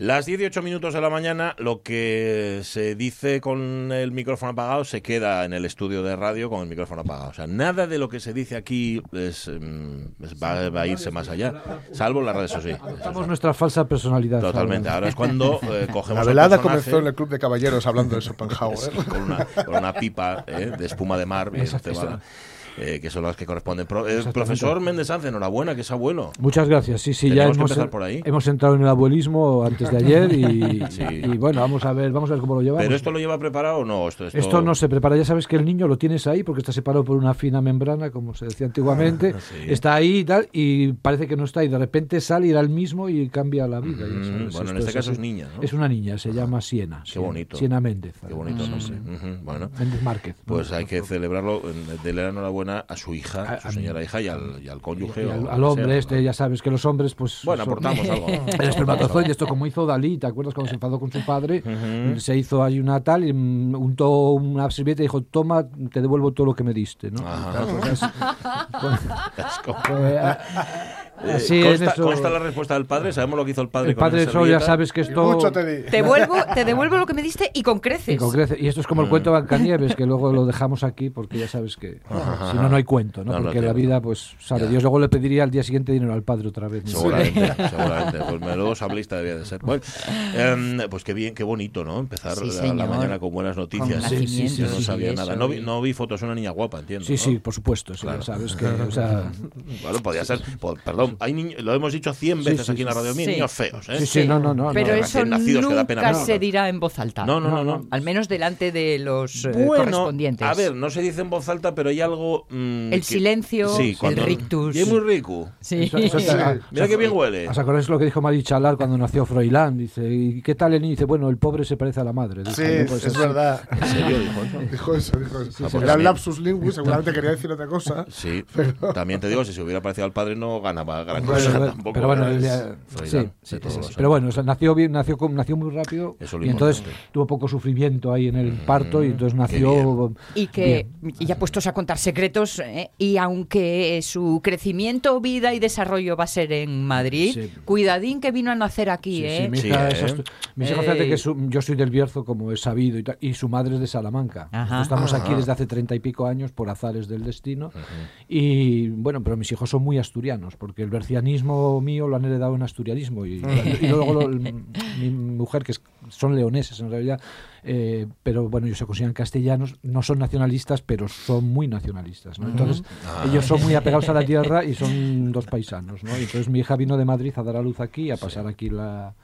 Las 18 minutos de la mañana, lo que se dice con el micrófono apagado se queda en el estudio de radio con el micrófono apagado. O sea, nada de lo que se dice aquí es, mm, es- va, va a irse más allá, salvo las redes sociales. Somos nuestra falsa personalidad. Totalmente. Ahora. Es cuando eh, cogemos La velada comenzó en el Club de Caballeros hablando de Schopenhauer. sí, con, una, con una pipa eh, de espuma de mar, bien eh, que son las que corresponden. Pro- eh, profesor Méndez Sanz, enhorabuena, que es abuelo. Muchas gracias. Sí, sí, ya Tenemos hemos, por ahí. hemos entrado en el abuelismo antes de ayer y, Sí. y bueno, vamos a ver, vamos a ver cómo lo llevamos. ¿Pero esto lo lleva preparado o no? Esto, esto... Esto no se prepara, ya sabes que el niño lo tienes ahí porque está separado por una fina membrana, como se decía antiguamente, Ah, sí. está ahí y tal, y parece que no está, y de repente sale y era el mismo y cambia la vida. Mm, bueno, en este caso así. es niña, ¿no? Es una niña, se llama Siena. Qué Siena- bonito. Siena Méndez. Qué bonito sí. Ujú, Bueno, Méndez Márquez. ¿no? pues hay que celebrarlo, darle la enhorabuena a su hija, A- su a señora hija y al, y al cónyuge. Y al, al hombre sea, este, ¿no? ya sabes que los hombres, pues. Bueno, son- aportamos algo. El espermatozoide, esto como hizo Dalí, ¿te acuerdas cuando se enfadó con su padre? Se hizo ahí una tal y mm, untó una servilleta y dijo, toma, te devuelvo todo lo que me diste, ¿no? Ajá. Claro, pues pues, Eh, así en consta, eso- consta la respuesta del padre, sabemos lo que hizo el padre el con padre eso ya sabes que esto... mucho te di. Te devuelvo, te devuelvo lo que me diste y con creces. Y, con crece- y esto es como el cuento de Blancanieves, que luego lo dejamos aquí porque ya sabes que si no, no hay cuento, ¿no? No, no porque la vida, pues, sabe Ya. Dios. Luego le pediría al día siguiente dinero al padre otra vez. ¿no? Seguramente, seguramente. Pues menudo sablista debía de ser. Bueno, em, pues qué bien, qué bonito, ¿no? Empezar Sí, la- mañana con buenas noticias. Con Sí, sí, sí, Yo no sabía sí, nada. No vi, no vi fotos de una niña guapa, entiendo. Sí, ¿no? sí, por supuesto, sí, Claro. ya sabes que, o sea, Bueno, podía ser. po- Perdón, hay niños, lo hemos dicho 100 veces sí, aquí en la radio, niños feos, ¿eh? sí, sí, no, no, no. Pero no. eso que da pena nunca verlos. se dirá en voz alta. No, no, no, no. Al menos delante de los eh, Bueno, correspondientes. a ver, no se dice en voz alta, pero hay algo. mm, El que- silencio, sí, el cuando- rictus. Y es muy rico. Sí. Eso- eso ah, Mira qué bien huele. ¿Os acordáis lo que dijo Mari Chalar cuando nació Froilán? Dice, ¿y qué tal el niño? Dice, bueno, el pobre se parece a la madre. Dice, Sí, no es ser. verdad. ¿En serio dijo eso? Dijo eso, dijo eso. Pues Era bien. lapsus lingüis, seguramente quería decir otra cosa. Sí, también te digo, si se hubiera parecido al padre no ganaba gran Bueno, cosa pero- tampoco. pero bueno, pero bueno, o sea, nació bien, nació, con- nació muy rápido Eso es lo y entonces importante. Mm, tuvo poco sufrimiento ahí en el parto y entonces nació Y que, y ya puestos a contar secretos, eh, y aunque su crecimiento, vida y desarrollo va a ser en Madrid, Sí. cuidadín que vino a nacer aquí, Sí, ¿eh? sí, mi Sí, hija ¿eh? es fíjate que su- yo soy del Bierzo, como es sabido, y, y su madre es de Salamanca. Ajá. Estamos aquí desde hace treinta y pico años por azares del destino. Y bueno, pero mis hijos son muy asturianos, porque el bercianismo mío lo han heredado en asturianismo. Y, y luego lo- mi mujer, que es- son leoneses en realidad, eh, pero bueno, ellos se consideran castellanos, no son nacionalistas, pero son muy nacionalistas. ¿no? Entonces, Ah. ellos son muy apegados a la tierra y son dos paisanos. ¿no? Entonces mi hija vino de Madrid a dar a luz aquí, a pasar aquí la,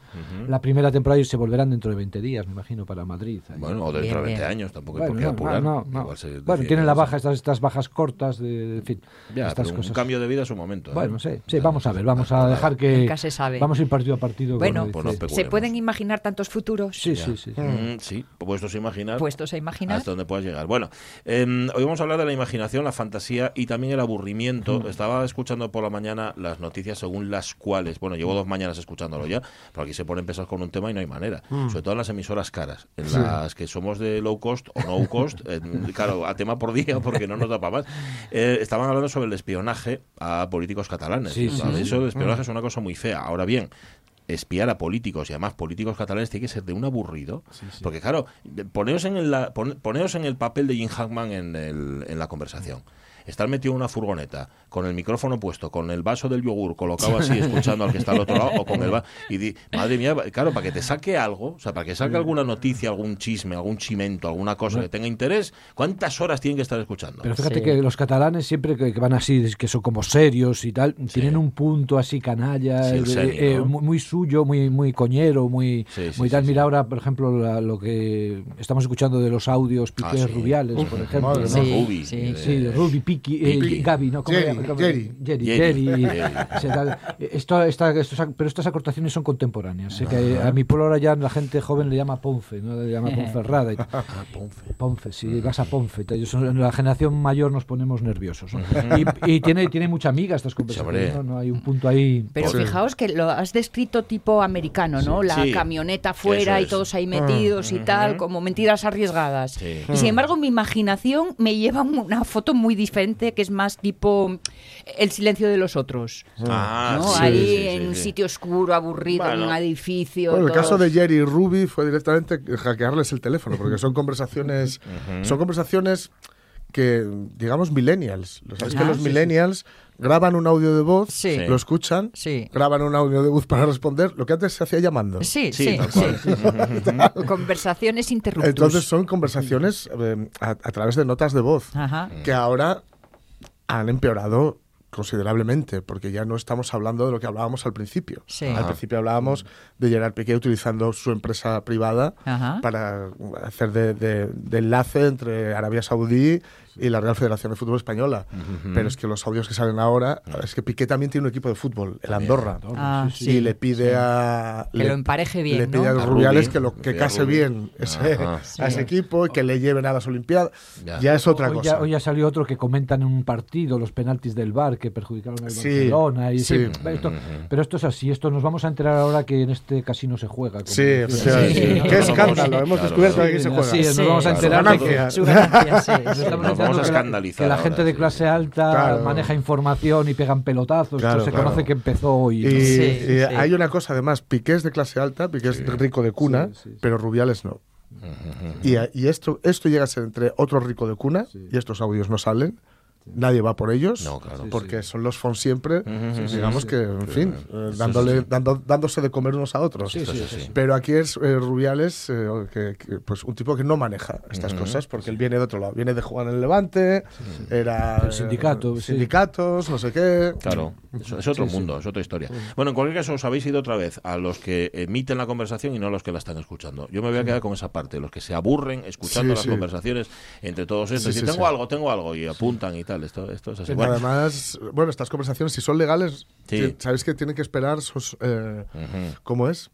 la primera temporada y se volverán dentro de 20 días, me imagino, para Madrid. Ahí. Bueno, o dentro de Bien, 20 bien. años, tampoco hay Bueno, por qué no, apurar. no, Bueno, tienen la baja, estas, estas bajas cortas, de, en fin, Ya, estas pero cosas. un cambio de vida es un momento. ¿eh? Bueno, sí, sí, vamos a ver, vamos a dejar que... Nunca se sabe. Vamos a ir partido a partido. Bueno, Pues. ¿Se pueden imaginar tantos futuros? Sí, sí, sí. sí. Mm, sí, puestos a imaginar. Puestos a imaginar. Hasta donde puedas llegar. Bueno, eh, hoy vamos a hablar de la imaginación, la fantasía y también el aburrimiento. Estaba escuchando por la mañana las noticias según las cuales, bueno, llevo dos mañanas escuchándolo ya, pero aquí se pone empezar con un tema y no hay manera. Sobre todo en las emisoras caras, en las que somos de low cost o no cost, eh, claro, a tema por día porque no nos da para más. Eh, estaban hablando sobre el espionaje a políticos catalanes. Sí, sí. Eso del espionaje es una cosa muy fea. Ahora bien, espiar a políticos y además políticos catalanes tiene que ser de un aburrido porque claro poneos en el, la- pon- poneos en el papel de Jim Hackman en, el- en la conversación. Estar metido en una furgoneta con el micrófono puesto con el vaso del yogur colocado así escuchando al que está al otro lado o con el va y di, madre mía claro para que te saque algo o sea para que saque alguna noticia algún chisme algún chimento alguna cosa que tenga interés cuántas horas tienen que estar escuchando Pero fíjate Sí. que los catalanes siempre que, van así, que son como serios y tal, tienen un punto así canalla, Sí, eh, eh, ¿no? muy, muy suyo, muy muy coñero, muy, Sí, sí, muy tal. sí, Mira sí. ahora, por ejemplo, la- lo que estamos escuchando de los audios Ah, Piqué sí. Rubiales, por ejemplo. madre ¿no? Sí, Ruby, sí. eh, Sí, de Ruby, Piki, eh. Gaby, ¿no? ¿Cómo Jerry, Jerry. Jerry. Esto, esta- estos- pero estas acortaciones son contemporáneas. Sé que a mi pueblo ahora ya la gente joven le llama Ponfe, ¿no? Le llama Ponferrada. y. Ah, Ponfe. Ponfe, si vas a Ponfe. la generación mayor nos ponemos nerviosos. ¿no? Y, y tiene, tiene mucha amiga estas conversaciones. ¿no? No hay un punto ahí. Pero Sí. fijaos que lo has descrito tipo americano, ¿no? La Sí. camioneta fuera y todos ahí metidos y tal, como mentiras arriesgadas. Sí. Y sin embargo, mi imaginación me lleva una foto muy, dife- diferente, que es más tipo el silencio de los otros. Ah, ¿no? sí, Ahí sí, sí, en un sitio oscuro, aburrido, en un edificio. Bueno, el todos- caso de Jerry y Ruby fue directamente hackearles el teléfono, porque son conversaciones, son conversaciones que, digamos, millennials. Lo sabéis que Ah, los sí, millennials graban un audio de voz, Sí. lo escuchan, Sí. graban un audio de voz para responder, lo que antes se hacía llamando. Sí, Sí. Conversaciones interruptus. Entonces son conversaciones eh, a, a través de notas de voz, Ajá. que ahora han empeorado considerablemente, porque ya no estamos hablando de lo que hablábamos al principio. Sí. Al principio hablábamos de Gerard Piqué utilizando su empresa privada Ajá. para hacer de, de- de enlace entre Arabia Saudí y la Real Federación de Fútbol Española. Pero es que los audios que salen ahora, es que Piqué también tiene un equipo de fútbol, el Andorra. Ah, Y sí. le pide a... Que le- lo empareje bien, Le pide ¿no? a A Rubiales Rubi, que, lo, que a case bien ese- Ajá. a ese equipo y que le lleven a las Olimpiadas. Ya. Ya, es otra hoy, cosa. Ya, hoy ya salió otro que comentan en un partido los penaltis del VAR que perjudicaron al Sí, Barcelona. Y sí. sí, esto- pero esto es así, esto nos vamos a enterar ahora que en este casino se juega. como Sí. Sí. Qué escándalo. Hemos claro, descubierto que aquí Sí, se juega. Sí, nos vamos a enterar. Su ganancia, sí, vamos a que la- escandalizar que la ahora, gente de sí. clase alta Claro. maneja información y pegan pelotazos. Claro, Esto se claro. conoce que empezó hoy. ¿no? Y, Sí, y sí. hay una cosa además, Piqué es de clase alta, Piqué es rico de cuna, Sí, sí. pero Rubiales no. Y, y esto, esto llega a ser entre otro rico de cuna, y estos audios no salen, nadie va por ellos, No, claro. porque son los fons siempre, sí, digamos sí. que, en fin, eh, dándole, dando- dándose de comer unos a otros. Sí, sí, sí, sí, sí. Pero aquí es eh, Rubiales, eh, que, que, pues un tipo que no maneja estas cosas, porque él viene de otro lado, viene de jugar en el Levante, era El sindicato, eh, sí. sindicatos, no sé qué. Claro, es, otro Sí, sí. mundo, es otra historia. Bueno, en cualquier caso, os habéis ido otra vez a los que emiten la conversación y no a los que la están escuchando. Yo me voy a quedar con esa parte, los que se aburren escuchando Sí, las sí. conversaciones entre todos estos. Sí, y tengo sí. algo, tengo algo, y apuntan y tal. Esto, esto es así. Bueno, Además, bueno, estas conversaciones, si son legales, Sí. sabéis que tienen que esperar sus, eh, ¿Cómo es?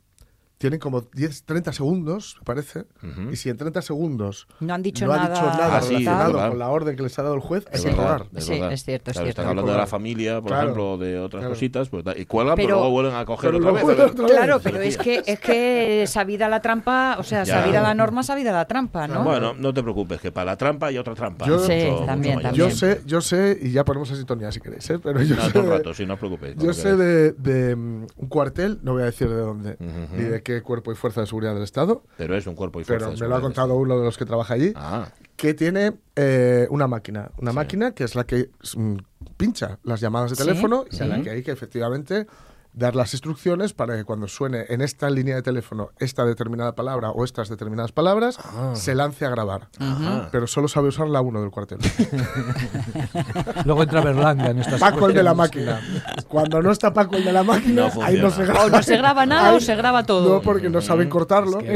Tienen como 10, 30 segundos, me parece. ujú. Y si en 30 segundos No han dicho no nada. ha dicho nada Ah, sí, es relacionado con la orden que les ha dado el juez, Es que verdad, es Sí, es cierto, es Claro, cierto. Están hablando de la familia, por Claro, ejemplo, de otras claro. cositas, pues, da- y cuelgan, pero, Pero- luego vuelven a coger otra vez. otra vez. Claro, pero es que es que sabida la trampa, o sea, Ya. sabida la norma, sabida la trampa, ¿no? Bueno, no te preocupes, que para la trampa hay otra trampa. Yo- Sí, Mucho- también, mucho mayor. Yo también. sé, yo sé, y ya ponemos a sintonía si queréis, ¿eh? pero yo No, sé, todo el rato, sí, no os preocupéis. yo sé de, de, mm, un cuartel, no voy a decir de dónde, ni de qué cuerpo y fuerza de seguridad del Estado, Pero es un cuerpo y fuerza pero de me lo ha seguridad. contado uno de los que trabaja allí, Ah, que tiene eh, una máquina. Una Sí. máquina que es la que mm, pincha las llamadas de Sí, teléfono y a la que hay que efectivamente dar las instrucciones para que cuando suene en esta línea de teléfono esta determinada palabra o estas determinadas palabras, Ah. se lance a grabar. Ajá. Pero solo sabe usar la 1 del cuartel. Luego entra Berlanga en estas Paco el de la máquina. Cuando no está Paco el de la máquina, No ahí no se graba. O no se graba nada o se graba todo. No, porque no saben cortarlo.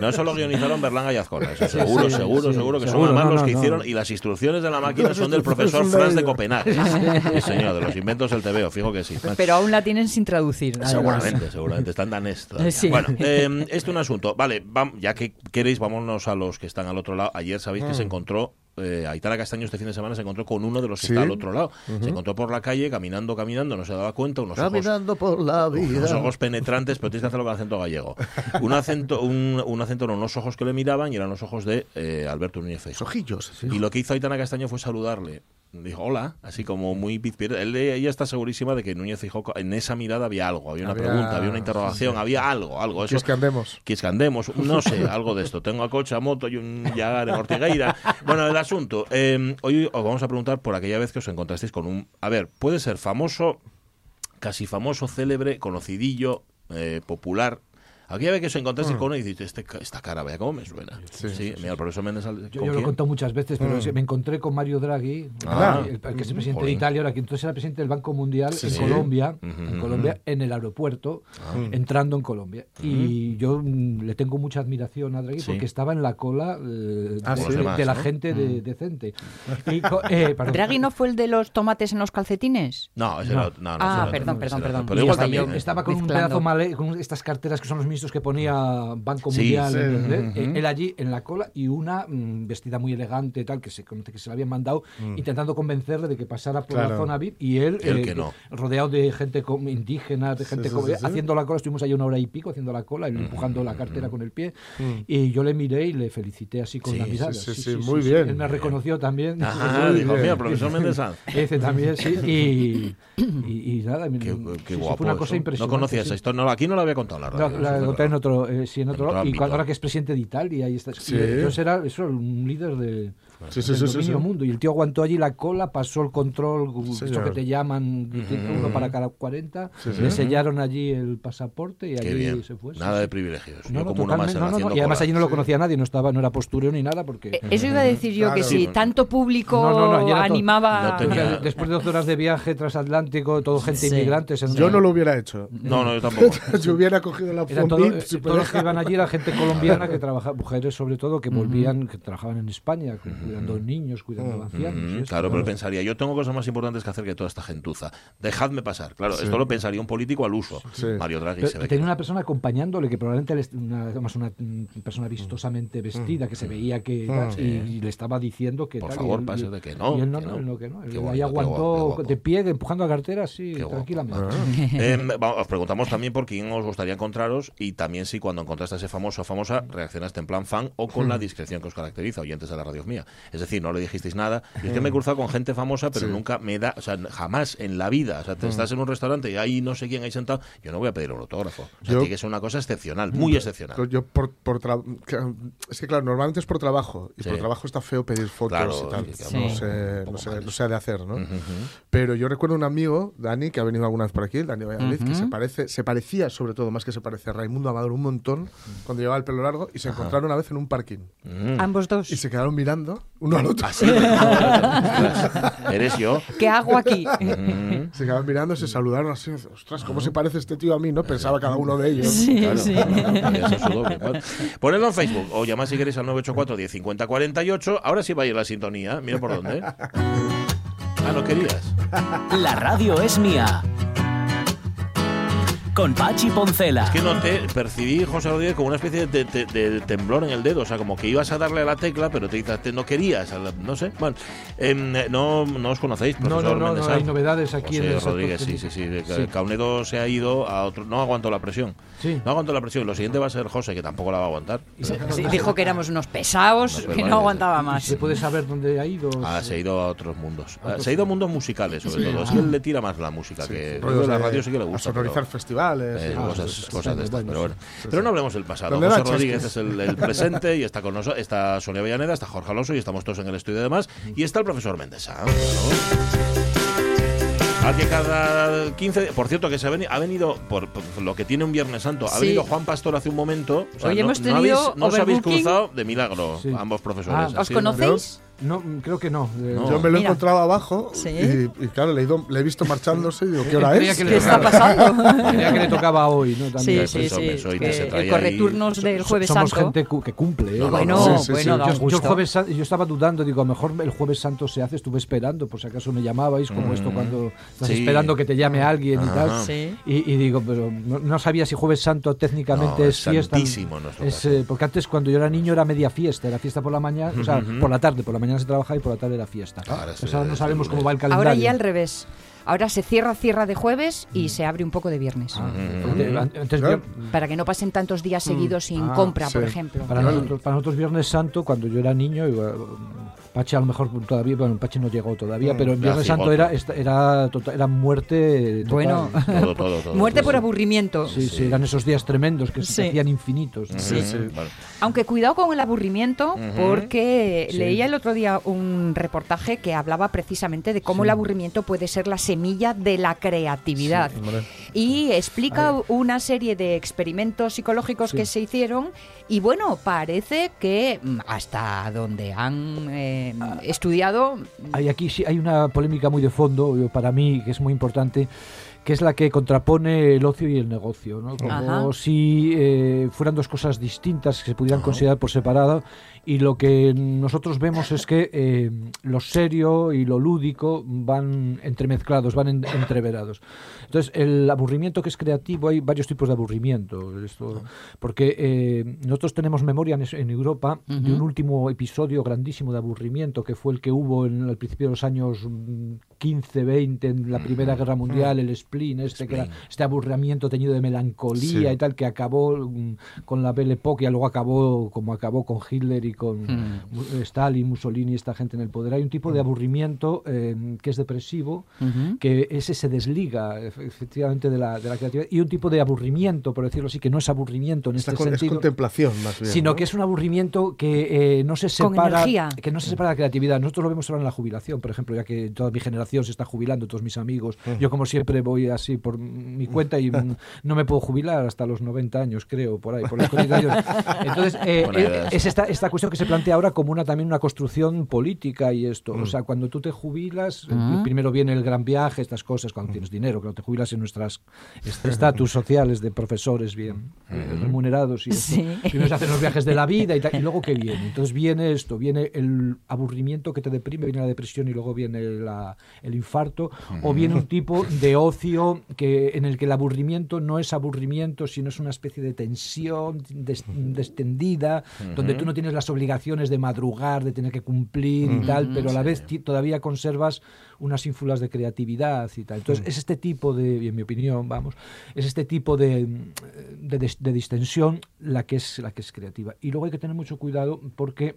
No solo guionizaron Berlanga y Azcona, eso seguro, sí, seguro, sí, seguro que seguro, son además no, los que no. hicieron y las instrucciones de la máquina son del profesor Franz de. Copenhague. Sí, señor, de los inventos del TVO, fijo que sí. Pero aún la tienen sin traducir. además. Seguramente, seguramente, están danés todavía. Sí. Bueno, eh, esto es un asunto. Vale, vam- ya que queréis, vámonos a los que están al otro lado. Ayer sabéis que se encontró, eh, Aitana Castaño este fin de semana se encontró con uno de los que Sí. está al otro lado. Se encontró por la calle, caminando, caminando, no se daba cuenta, unos ojos Caminando por la vida. unos ojos penetrantes, pero tienes que hacerlo con acento gallego. Un acento, un, un acento, no, unos ojos que le miraban y eran los ojos de eh, Alberto Núñez Feijóo. Ojillos. sí. Y lo que hizo Aitana Castaño fue saludarle. Dijo hola, así como muy Él, ella está segurísima de que Núñez Feijóo en esa mirada había algo, había una Había- pregunta, había una interrogación, había algo, algo. Eso, Es que andemos. que es que andemos, no sé, algo de esto. Tengo a coche, a moto y un Jaguar en Ortigueira. Bueno, el asunto. eh, hoy os vamos a preguntar por aquella vez que os encontrasteis con un. A ver, puede ser famoso, casi famoso, célebre, conocidillo, eh, popular. Aquella vez que os encontrasteis con uno y dices, este, esta cara, vaya, ¿cómo me suena? Sí, Sí, sí, mira, el profesor Méndez. ¿con Yo, yo lo he contado muchas veces, pero Mm. me encontré con Mario Draghi, Ah. el, el que es el presidente Jolín. de Italia, ahora que entonces era presidente del Banco Mundial Sí, en sí. Colombia, en. Colombia, en el aeropuerto, entrando en Colombia. Y yo mm, le tengo mucha admiración a Draghi Sí. porque estaba en la cola eh, Ah, de, sí. de- Los demás, de la ¿no? gente de- decente. Y eh. ¿Draghi no fue el de los tomates en los calcetines? No, ese No. no, no, Ah, perdón, perdón, perdón. Pero igual también. ¿eh? Estaba con un pedazo con estas carteras que son los mismos estos que ponía Banco Sí, Mundial, sí, en inglés, ujú. eh, él allí en la cola y una mm, vestida muy elegante, tal, que se, conoce que se la habían mandado, intentando convencerle de que pasara por la Claro. zona VIP y él, él que no. rodeado de gente indígena, de gente sí, com- sí, sí. haciendo la cola, estuvimos ahí una hora y pico haciendo la cola, él empujando la cartera con el pie, Mm. y yo le miré y le felicité así con Sí, la sí, mirada. sí, sí, muy bien. Él me reconoció también. Ajá, dijo, mira, profesor Méndez Sanz. Ese también, sí. Y, y, y nada, Qué, sí, qué sí, guapo. fue una eso. cosa No impresionante. conocía sí. esa historia. No, aquí no la había contado la La, radio. la eso en otro, eh, sí, en otro, otro y cuando, ahora que es presidente de Italia y está, Sí. y entonces era eso, un líder de, Sí, sí, del dominio sí. mundo y el tío aguantó allí la cola, pasó el control, eso señor. que te llaman uno para cada 40, le sellaron allí el pasaporte y allí se fue. Nada sí. de privilegios. No, Yo no, como uno más totalmente, en no, la no, no, haciendo Y además cola. allí no lo conocía nadie, no estaba, no era postureo ni nada porque Eh, Eso iba a decir yo, que si tanto público animaba... Tenía- después de 12 horas de viaje transatlántico, todo gente en Yo no lo hubiera hecho. No, no, yo tampoco. Yo hubiera cogido la opción todo- VIP, eh, si todos los que iban allí era gente colombiana que trabajaba, mujeres sobre todo, que volvían, que trabajaban en España, cu- cuidando niños, cuidando ancianos. Mm, claro, pero pensaría, yo tengo cosas más importantes que hacer que toda esta gentuza. Dejadme pasar. Claro, esto lo pensaría un político al uso. Sí. Mario Draghi se ve tenía una persona acompañándole que probablemente una, además una mm, persona vistosamente vestida, que se veía que tal, y, y le estaba diciendo que Por tal, favor, y él- pase de que no, Y él no, que no, no. que no. Él ahí qué aguantó guapo, qué guapo. de pie, empujando la cartera guapo. tranquilamente. Eh, vamos, os preguntamos también por quién os gustaría encontraros y también si cuando encontraste a ese famoso o famosa reaccionaste en plan fan o con la discreción que os caracteriza, oyentes de la radio mía. Es decir, no le dijisteis nada. Y es que me he cruzado con gente famosa, pero nunca me da, o sea, jamás en la vida. O sea, te estás en un restaurante y hay no sé quién ahí sentado, yo no voy a pedir un autógrafo. O sea, Yo- tiene que ser una cosa excepcional, muy excepcional. Yo por, por que- es que claro, normalmente es por trabajo y Sí. por trabajo está feo pedir fotos Claro, y tal. sí, No, sí. Un no, poco se, mal no ha de hacer, ¿no? Ujú. Pero yo recuerdo un amigo, Dani, que ha venido alguna vez por aquí, el Dani Valladolid, que Ujú. se parece, se parecía sobre todo, más que se parece a Raimundo Amador un montón cuando llevaba el pelo largo y se encontraron una vez en un parking Mm. Ambos dos. y se quedaron mirando uno al otro. Así. Ostras, Eres yo. ¿Qué hago aquí? Mm. Se quedaban mirando, se saludaron así. Ostras, ¿cómo se parece este tío a mí? ¿No? Pensaba cada uno de ellos. Sí, Claro, sí. ponedlo en Facebook o llamad si queréis al 984 1050 48. Ahora sí va a ir la sintonía. Mira por dónde. Ah, no querías. La radio es mía. Con Pachi Poncela. Es que noté, percibí, José Rodríguez, como una especie de, de- de temblor en el dedo. O sea, como que ibas a darle a la tecla, pero te, te- no querías. a la- No sé. Bueno, em, no, no os conocéis, No, profesor no, no, no hay novedades aquí José en Rodríguez, sí, sí, sí. Sí. Caunedo se ha ido a otro. No aguantó la presión. Sí. No aguantó la presión. Lo siguiente va a ser José, que tampoco la va a aguantar. Sí, dijo que éramos unos pesados, No, que no aguantaba ¿Y más. ¿Se puede saber dónde ha ido? Ah, se ha ido a otros mundos. Ah, Se ha ido a mundos musicales, sobre todo. Es que él le tira más la música, que la de- radio sí que le a gusta. sonorizar pero- Eh, cosas, de estas, bueno, pero bueno. sí, Pero no hablemos del pasado. ¿Dónde José Rodríguez es el, el presente y está con nosotros, está Sonia Villaneda, está Jorge Alonso y estamos todos en el estudio además. Y está el profesor Méndez. ah, claro. Al que cada 15 por cierto que se ha venido, ha venido por, por lo que tiene un Viernes Santo, ha Sí. venido Juan Pastor hace un momento. O sea, Hoy no, hemos no tenido habéis, no os habéis cruzado de milagro, Sí. ambos profesores. Ah, ¿Os conocéis? No, mm, creo que no. Eh, No. Yo me lo he encontrado abajo Sí. y, y claro, le he, ido- le he visto marchándose y digo, ¿qué hora es? que ¿Qué está pasando? Creía que le tocaba hoy, ¿no? Sí, También. sí, sí. y que del jueves Somos santo. gente cu- que cumple. ¿eh? No, no, Bueno, no. Sí, sí, bueno, sí. da Yo, jueves yo estaba dudando, digo, a lo mejor el jueves santo se hace, estuve esperando, por si acaso me llamabais, como esto cuando estás Sí. esperando que te llame alguien y tal. Sí. Y, y digo, pero no, no sabía si jueves santo técnicamente No, es es fiesta. Es, eh, porque antes cuando yo era niño era media fiesta, era fiesta por la mañana, o sea, por la tarde, por la mañana se trabajaba y por la tarde era fiesta. Ahora Pues sí, ahora no sabemos cómo va el calendario. Ahora ya al revés. Ahora se cierra, cierra de jueves y se abre un poco de viernes. Ah, an- antes Claro. vier- Para que no pasen tantos días seguidos sin Ah, compra, por sí. ejemplo. Para nosotros, para nosotros Viernes Santo, cuando yo era niño, iba- Pache a lo mejor todavía, bueno, Pache no llegó todavía, pero en Viernes Santo era, era, tota- era muerte total. Bueno. Todo, todo, todo. Muerte por aburrimiento. Sí, sí, eran esos días tremendos que se hacían infinitos. Sí, sí. vale. Aunque cuidado con el aburrimiento, porque Sí. leía el otro día un reportaje que hablaba precisamente de cómo Sí. el aburrimiento puede ser la semilla de la creatividad. Y explica una serie de experimentos psicológicos Sí. que se hicieron y bueno, parece que mm, hasta donde han eh, estudiado... Hay aquí sí hay una polémica muy de fondo, eh, para mí, que es muy importante, que es la que contrapone el ocio y el negocio, ¿no? Ajá. Como si eh, fueran dos cosas distintas que se pudieran considerar por separado y lo que nosotros vemos es que eh, lo serio y lo lúdico van entremezclados, van en- entreverados. Entonces, el aburrimiento que es creativo, hay varios tipos de aburrimiento. Esto, porque eh, nosotros tenemos memoria en, Europa de un último episodio grandísimo de aburrimiento que fue el que hubo en el principio de los años mm, 15, 20, en la Primera Guerra Mundial, el spleen, este, que era este aburrimiento teñido de melancolía Sí. y tal, que acabó mm, con la Belle Époque y luego acabó como acabó con Hitler y con eh, Stalin, Mussolini y esta gente en el poder. Hay un tipo de aburrimiento eh, que es depresivo, que ese se desliga efe- efectivamente de la, de la creatividad, y un tipo de aburrimiento, por decirlo así, que no es aburrimiento en Esta este con- es sentido contemplación, más bien. sino ¿no? que es un aburrimiento que eh, no se separa que no se separa de la creatividad. Nosotros lo vemos ahora en la jubilación por ejemplo ya que toda mi generación se está jubilando todos mis amigos. Yo como siempre voy así por mi cuenta y mm, no me puedo jubilar hasta los 90 años creo por ahí por los entonces eh, eh, es esta, esta cuestión que se plantea ahora como una también una construcción política y esto. O sea cuando tú te jubilas eh, primero viene el gran viaje estas cosas cuando tienes dinero cuando te jubilas en nuestras est- estatus sociales de profesores bien eh, remunerados y esto. Sí. primero se hacen los viajes de la vida y, tal, y luego qué viene. Entonces viene esto, viene el aburrimiento que te deprime, viene la depresión y luego viene la- el infarto, o viene un tipo de ocio que en el que el aburrimiento no es aburrimiento, sino es una especie de tensión des- descendida, donde tú no tienes las obligaciones de madrugar, de tener que cumplir y tal, pero a la vez todavía conservas unas ínfulas de creatividad y tal. Entonces es este tipo de, y en mi opinión, vamos, es este tipo de, de, de distensión la que es la que es creativa. Y luego hay que tener mucho cuidado porque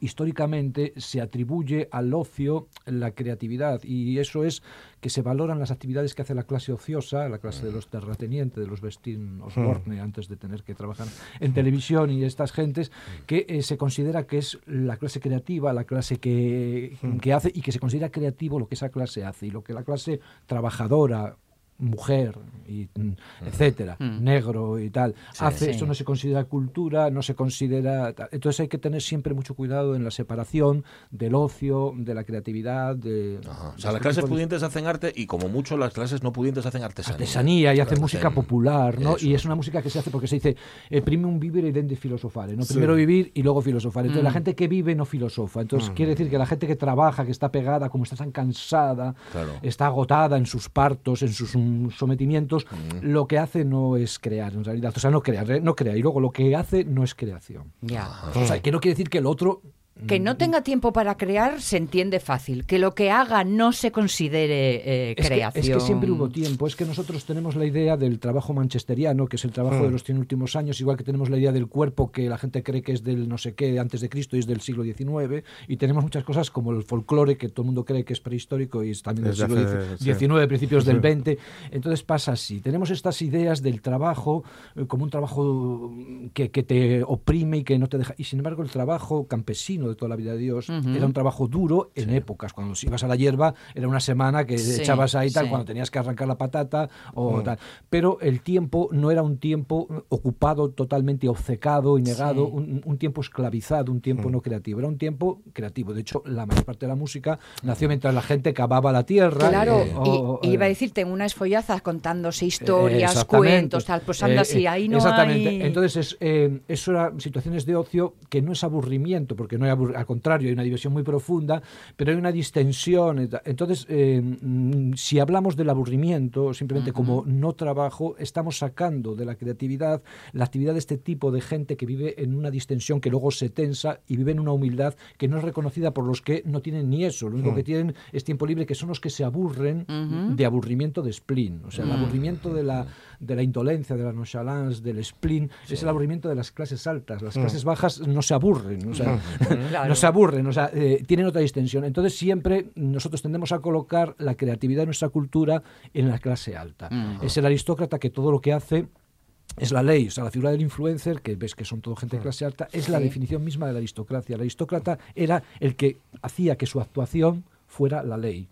históricamente se atribuye al ocio la creatividad y eso es que se valoran las actividades que hace la clase ociosa, la clase de los terratenientes, de los Bestín Osborne, antes de tener que trabajar en televisión y estas gentes, que eh, se considera que es la clase creativa, la clase que, que hace y que se considera creativo lo que esa clase hace y lo que la clase trabajadora mujer y mm, etcétera negro y tal hace Sí. eso no se considera cultura no se considera tal. entonces hay que tener siempre mucho cuidado en la separación del ocio de la creatividad de Ajá. O sea, las clases de- pudientes hacen arte y como mucho las clases no pudientes hacen artesanía. artesanía y hace Claro, música hacen- popular, ¿no? Eso. Y es una música que se hace porque se dice eh, primum vivere y dende filosofare, ¿no? Primero vivir y luego filosofar. Entonces la gente que vive no filosofa. Entonces quiere decir que la gente que trabaja, que está pegada, como está tan cansada, Claro. está agotada en sus partos, en sus mm, sometimientos, lo que hace no es crear en realidad. O sea, no crea, re- no crea. Y luego lo que hace no es creación. Ya. O sea, que no quiere decir que el otro Que no tenga tiempo para crear se entiende fácil. Que lo que haga no se considere eh, Es que, creación. es que siempre hubo tiempo. Es que nosotros tenemos la idea del trabajo manchesteriano, que es el trabajo de los 100 últimos años, igual que tenemos la idea del cuerpo, que la gente cree que es del no sé qué, antes de Cristo y es del siglo XIX. Y tenemos muchas cosas como el folclore, que todo el mundo cree que es prehistórico y es también del Desde siglo hace- sí. XIX, principios del XX. Entonces pasa así. Tenemos estas ideas del trabajo eh, como un trabajo mm, que, que te oprime y que no te deja. Y sin embargo, el trabajo campesino de toda la vida de Dios era un trabajo duro en épocas. Cuando ibas a la hierba, era una semana que Sí, echabas ahí tal, sí. cuando tenías que arrancar la patata o tal. Pero el tiempo no era un tiempo ocupado totalmente obcecado y negado, Sí. un, un tiempo esclavizado, un tiempo no creativo. Era un tiempo creativo. De hecho, la mayor parte de la música nació mientras la gente cavaba la tierra. Claro, eh, o- y, iba a eh, decirte, en unas follazas contándose historias, cuentos, tal, pues anda Eh, así, eh, ahí no Exactamente. hay... Entonces, es, eh, eso era situaciones de ocio que no es aburrimiento, porque no hay abur- al contrario, hay una diversión muy profunda, pero hay una distensión. ta- Entonces, eh, mm, si hablamos del aburrimiento, simplemente como no trabajo, estamos sacando de la creatividad la actividad de este tipo de gente que vive en una distensión que luego se tensa y vive en una humildad que no es reconocida por los que no tienen ni eso. Lo único que tienen es tiempo libre, que son los que se aburren de aburrimiento de spleen. O sea, el aburrimiento de la, de la indolencia, de la nonchalance, del spleen, es el aburrimiento de las clases altas. Las clases bajas no se aburren, o sea, Claro. no se aburren, o sea, eh, tienen otra distensión. Entonces siempre nosotros tendemos a colocar la creatividad de nuestra cultura en la clase alta. Es el aristócrata que todo lo que hace es la ley, o sea, la figura del influencer, que ves que son todo gente de clase alta, es la definición misma de la aristocracia. El aristócrata era el que hacía que su actuación fuera la ley.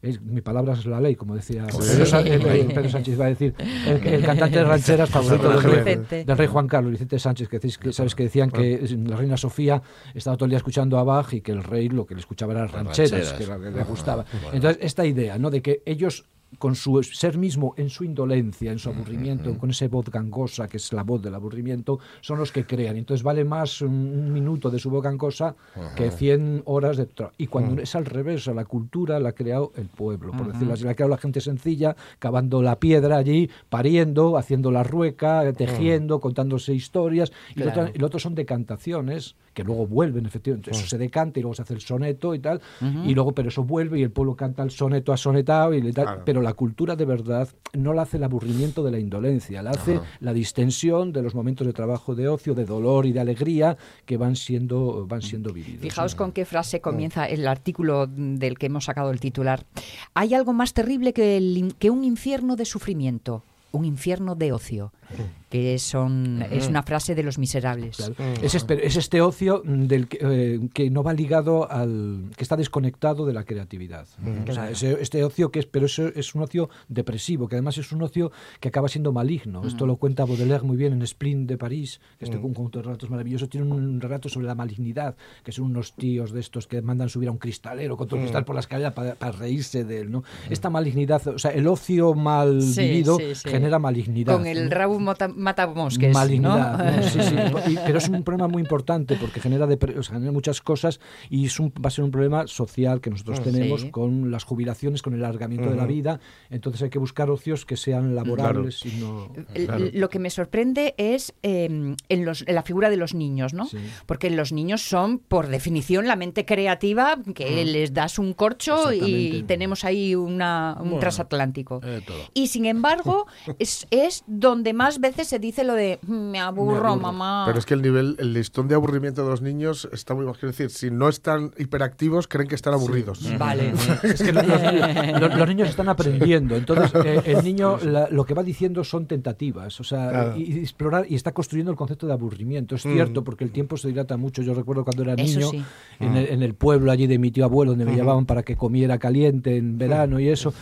Es- mi palabra es la ley, como decía Pedro, Sa- eh, eh, Pedro Sánchez, va a decir, el, el cantante de rancheras favorito del rey, del rey Juan Carlos, Vicente Sánchez, que, decís que sabes que decían que la reina Sofía estaba todo el día escuchando a Bach y que el rey lo que le escuchaba eran rancheras, rancheras. que era lo que le gustaba. Entonces, esta idea, ¿no? De que ellos con su ser mismo en su indolencia, en su aburrimiento, con esa voz gangosa que es la voz del aburrimiento, son los que crean. Entonces vale más un, un minuto de su voz gangosa que 100 horas de trabajo. Y cuando es al revés, la cultura la ha creado el pueblo, por decirlo así, la ha creado la gente sencilla, cavando la piedra allí, pariendo, haciendo la rueca, tejiendo, contándose historias. Y Claro. otro, y lo otro son decantaciones que luego vuelven, efectivamente. Eso se decanta y luego se hace el soneto y tal. Y luego, pero eso vuelve y el pueblo canta el soneto asonetado y tal. Claro. Pero la cultura de verdad no la hace el aburrimiento de la indolencia, la hace la distensión de los momentos de trabajo, de ocio, de dolor y de alegría que van siendo, van siendo vividos. Fijaos con qué frase comienza el artículo del que hemos sacado el titular. Hay algo más terrible que, el que un infierno de sufrimiento, un infierno de ocio, que son, es una frase de los miserables. Claro. Es, este, es este ocio del que, eh, que no va ligado al que está desconectado de la creatividad. O sea, ese- este ocio que es, pero eso es un ocio depresivo, que además es un ocio que acaba siendo maligno. Esto lo cuenta Baudelaire muy bien en Sprint de París, que este conjunto de relatos maravillosos tiene un relato sobre la malignidad, que son unos tíos de estos que mandan subir a un cristalero con todo el cristal por la escalera para, para reírse de él, ¿no? Esta malignidad, o sea, el ocio mal Sí, vivido sí, sí. genera malignidad. Con el ¿no? Mata, matamosques, Malignidad, ¿no? ¿no? Sí, sí. Y- pero es un problema muy importante porque genera, depre- o sea, genera muchas cosas y es un- va a ser un problema social que nosotros tenemos Sí. con las jubilaciones, con el alargamiento de la vida. Entonces hay que buscar ocios que sean laborables y no... Lo que me sorprende es eh, en, los- en la figura de los niños, ¿no? Sí. Porque los niños son, por definición, la mente creativa, que les das un corcho y tenemos ahí una, un Bueno, transatlántico. eh. Y sin embargo, es, es donde más veces se dice lo de "Mm, me aburro, aburro". mamá. Pero es que el nivel, el listón de aburrimiento de los niños está muy bajo. Quiero decir, si no están hiperactivos, creen que están aburridos. Vale. Es que los, los- los- los niños están aprendiendo, entonces eh, el niño la- lo que va diciendo son tentativas, o sea, Claro. y, y explorar y está construyendo el concepto de aburrimiento. Es cierto, porque el tiempo se dilata mucho. Yo recuerdo cuando era Eso niño sí. en, el, en el pueblo allí de mi tío abuelo, donde me llevaban para que comiera caliente en verano y eso.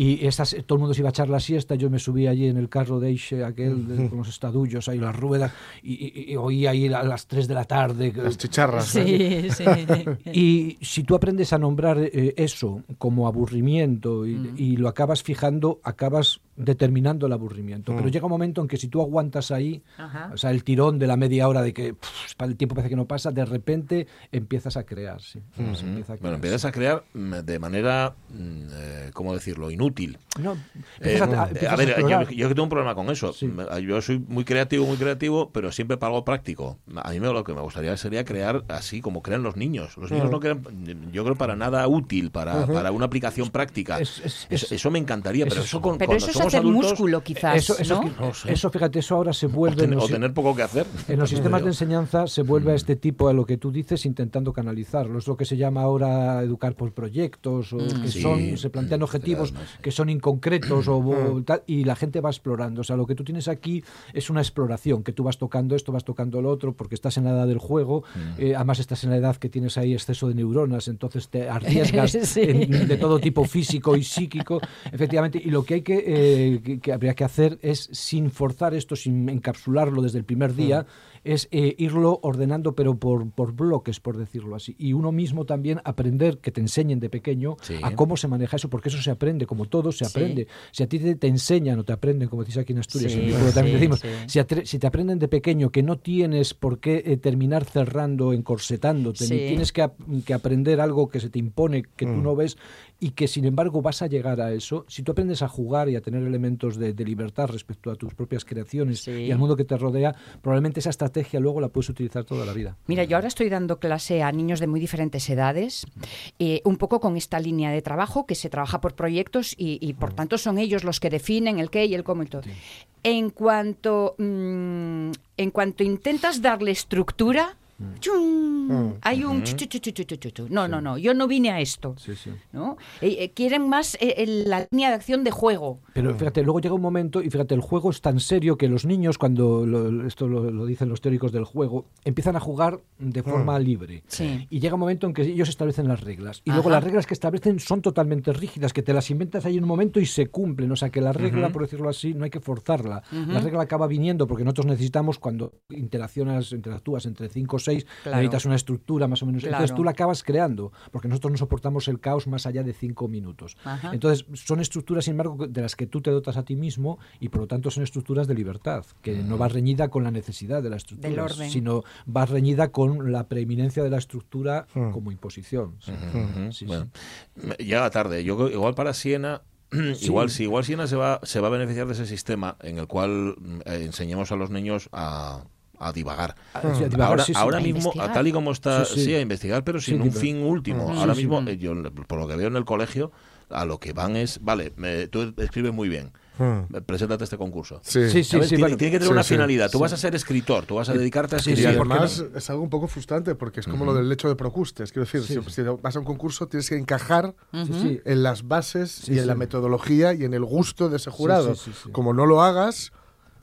Y esas, todo el mundo se iba a echar la siesta, yo me subí allí en el carro de Eixe, aquel de- con los estadullos, ahí las ruedas, y, y- y oía ahí a las 3 de la tarde. Las chicharras. Sí, sí. Y si tú aprendes a nombrar eh, eso como aburrimiento y, y lo acabas fijando, acabas determinando el aburrimiento. Pero llega un momento en que si tú aguantas ahí, Ajá. o sea, el tirón de la media hora de que pff, el tiempo parece que no pasa, de repente empiezas a crear. Sí, Se empieza a Bueno, empiezas a crear mm, de manera, mm, eh, ¿cómo decirlo?, inútil. No, Eh, a- a, empiezas a ver, yo, yo que tengo un problema con eso. Sí. Me- Yo soy muy creativo, muy creativo, pero siempre para algo práctico. A mí me, lo que me gustaría sería crear así como crean los niños. Los niños no crean, yo creo, para nada útil, para, para una aplicación práctica. Es- es- eso, es- eso me encantaría, pero eso- con, Pero eso es somos hacer adultos, músculo, quizás, Eso, eso, que- eso, fíjate, eso ahora se o, vuelve... ten- en o tener poco que hacer. En los sistemas de enseñanza se vuelve a este tipo, a lo que tú dices, intentando canalizarlo. Es lo que se llama ahora educar por proyectos, o que Sí, son, se plantean mm, objetivos que son inconcretos o, o tal, y la gente va explorando. O sea, lo que tú tienes aquí es una exploración, que tú vas tocando esto, vas tocando lo otro, porque estás en la edad del juego, eh, además estás en la edad que tienes ahí exceso de neuronas, entonces te arriesgas Sí. en- de todo tipo físico y psíquico, efectivamente, y lo que hay que, eh, que, que habría que hacer es, sin forzar esto, sin encapsularlo desde el primer día, es eh, irlo ordenando, pero por, por bloques, por decirlo así. Y uno mismo también aprender, que te enseñen de pequeño, Sí. a cómo se maneja eso, porque eso se aprende, como todo se Sí. aprende. Si a ti te, te enseñan o te aprenden, como decís aquí en Asturias, Sí, en también decimos, si, te aprenden de pequeño que no tienes por qué eh, terminar cerrando, encorsetándote, ni tienes que, ap- que aprender algo que se te impone, que tú no ves, y que sin embargo vas a llegar a eso, si tú aprendes a jugar y a tener elementos de, de libertad respecto a tus propias creaciones Sí. y al mundo que te rodea, probablemente esa estrategia luego la puedes utilizar toda la vida. Mira, yo ahora estoy dando clase a niños de muy diferentes edades, eh, un poco con esta línea de trabajo que se trabaja por proyectos y, y, por tanto son ellos los que definen el qué y el cómo y todo. En cuanto mm, en cuanto intentas darle estructura, ¡chum! hay un chu, chu, chu, chu, chu, chu, chu, chu. no, no, no, yo no vine a esto. Sí, sí. ¿no? Eh, eh, quieren más eh, la línea de acción de juego. Pero fíjate, luego llega un momento, y fíjate, el juego es tan serio que los niños, cuando lo- esto lo, lo dicen los teóricos del juego, empiezan a jugar de forma libre. Sí. Y llega un momento en que ellos establecen las reglas. Y luego Ajá. las reglas que establecen son totalmente rígidas, que te las inventas ahí en un momento y se cumplen. O sea, que la regla, por decirlo así, no hay que forzarla. La regla acaba viniendo porque nosotros necesitamos, cuando interaccionas, interactúas entre cinco o seis Claro. necesitas una estructura más o menos. Entonces tú la acabas creando, porque nosotros no soportamos el caos más allá de cinco minutos. Ajá. Entonces son estructuras, sin embargo, de las que tú te dotas a ti mismo y por lo tanto son estructuras de libertad, que no va reñida con la necesidad de la estructura, Del orden. sino va reñida con la preeminencia de la estructura como imposición. Sí. Bueno. Llega tarde. Yo igual para Siena, igual sí, igual Siena se va, se va a beneficiar de ese sistema en el cual mm, eh, enseñemos a los niños a, a divagar. Ah, sí, a divagar, ahora sí, sí. ahora A mismo, a tal y como está, Sí, sí, sí. a investigar, pero sin Sí, un fin último. Sí, ahora sí. mismo, eh, yo por lo que veo en el colegio, a lo que van es, vale, me- tú escribes muy bien, Hmm. eh, preséntate a este concurso. Sí. Sí, sí, tiene, bueno, tiene que tener sí, una sí, finalidad. Tú sí. vas a ser escritor, tú vas a dedicarte a Y escribir. es algo un poco frustrante porque es como lo del lecho de Procustes. Quiero decir, Sí. si, si vas a un concurso tienes que encajar en las bases Sí, y en la metodología y en el gusto de ese jurado. sí, sí, sí. Como no lo hagas,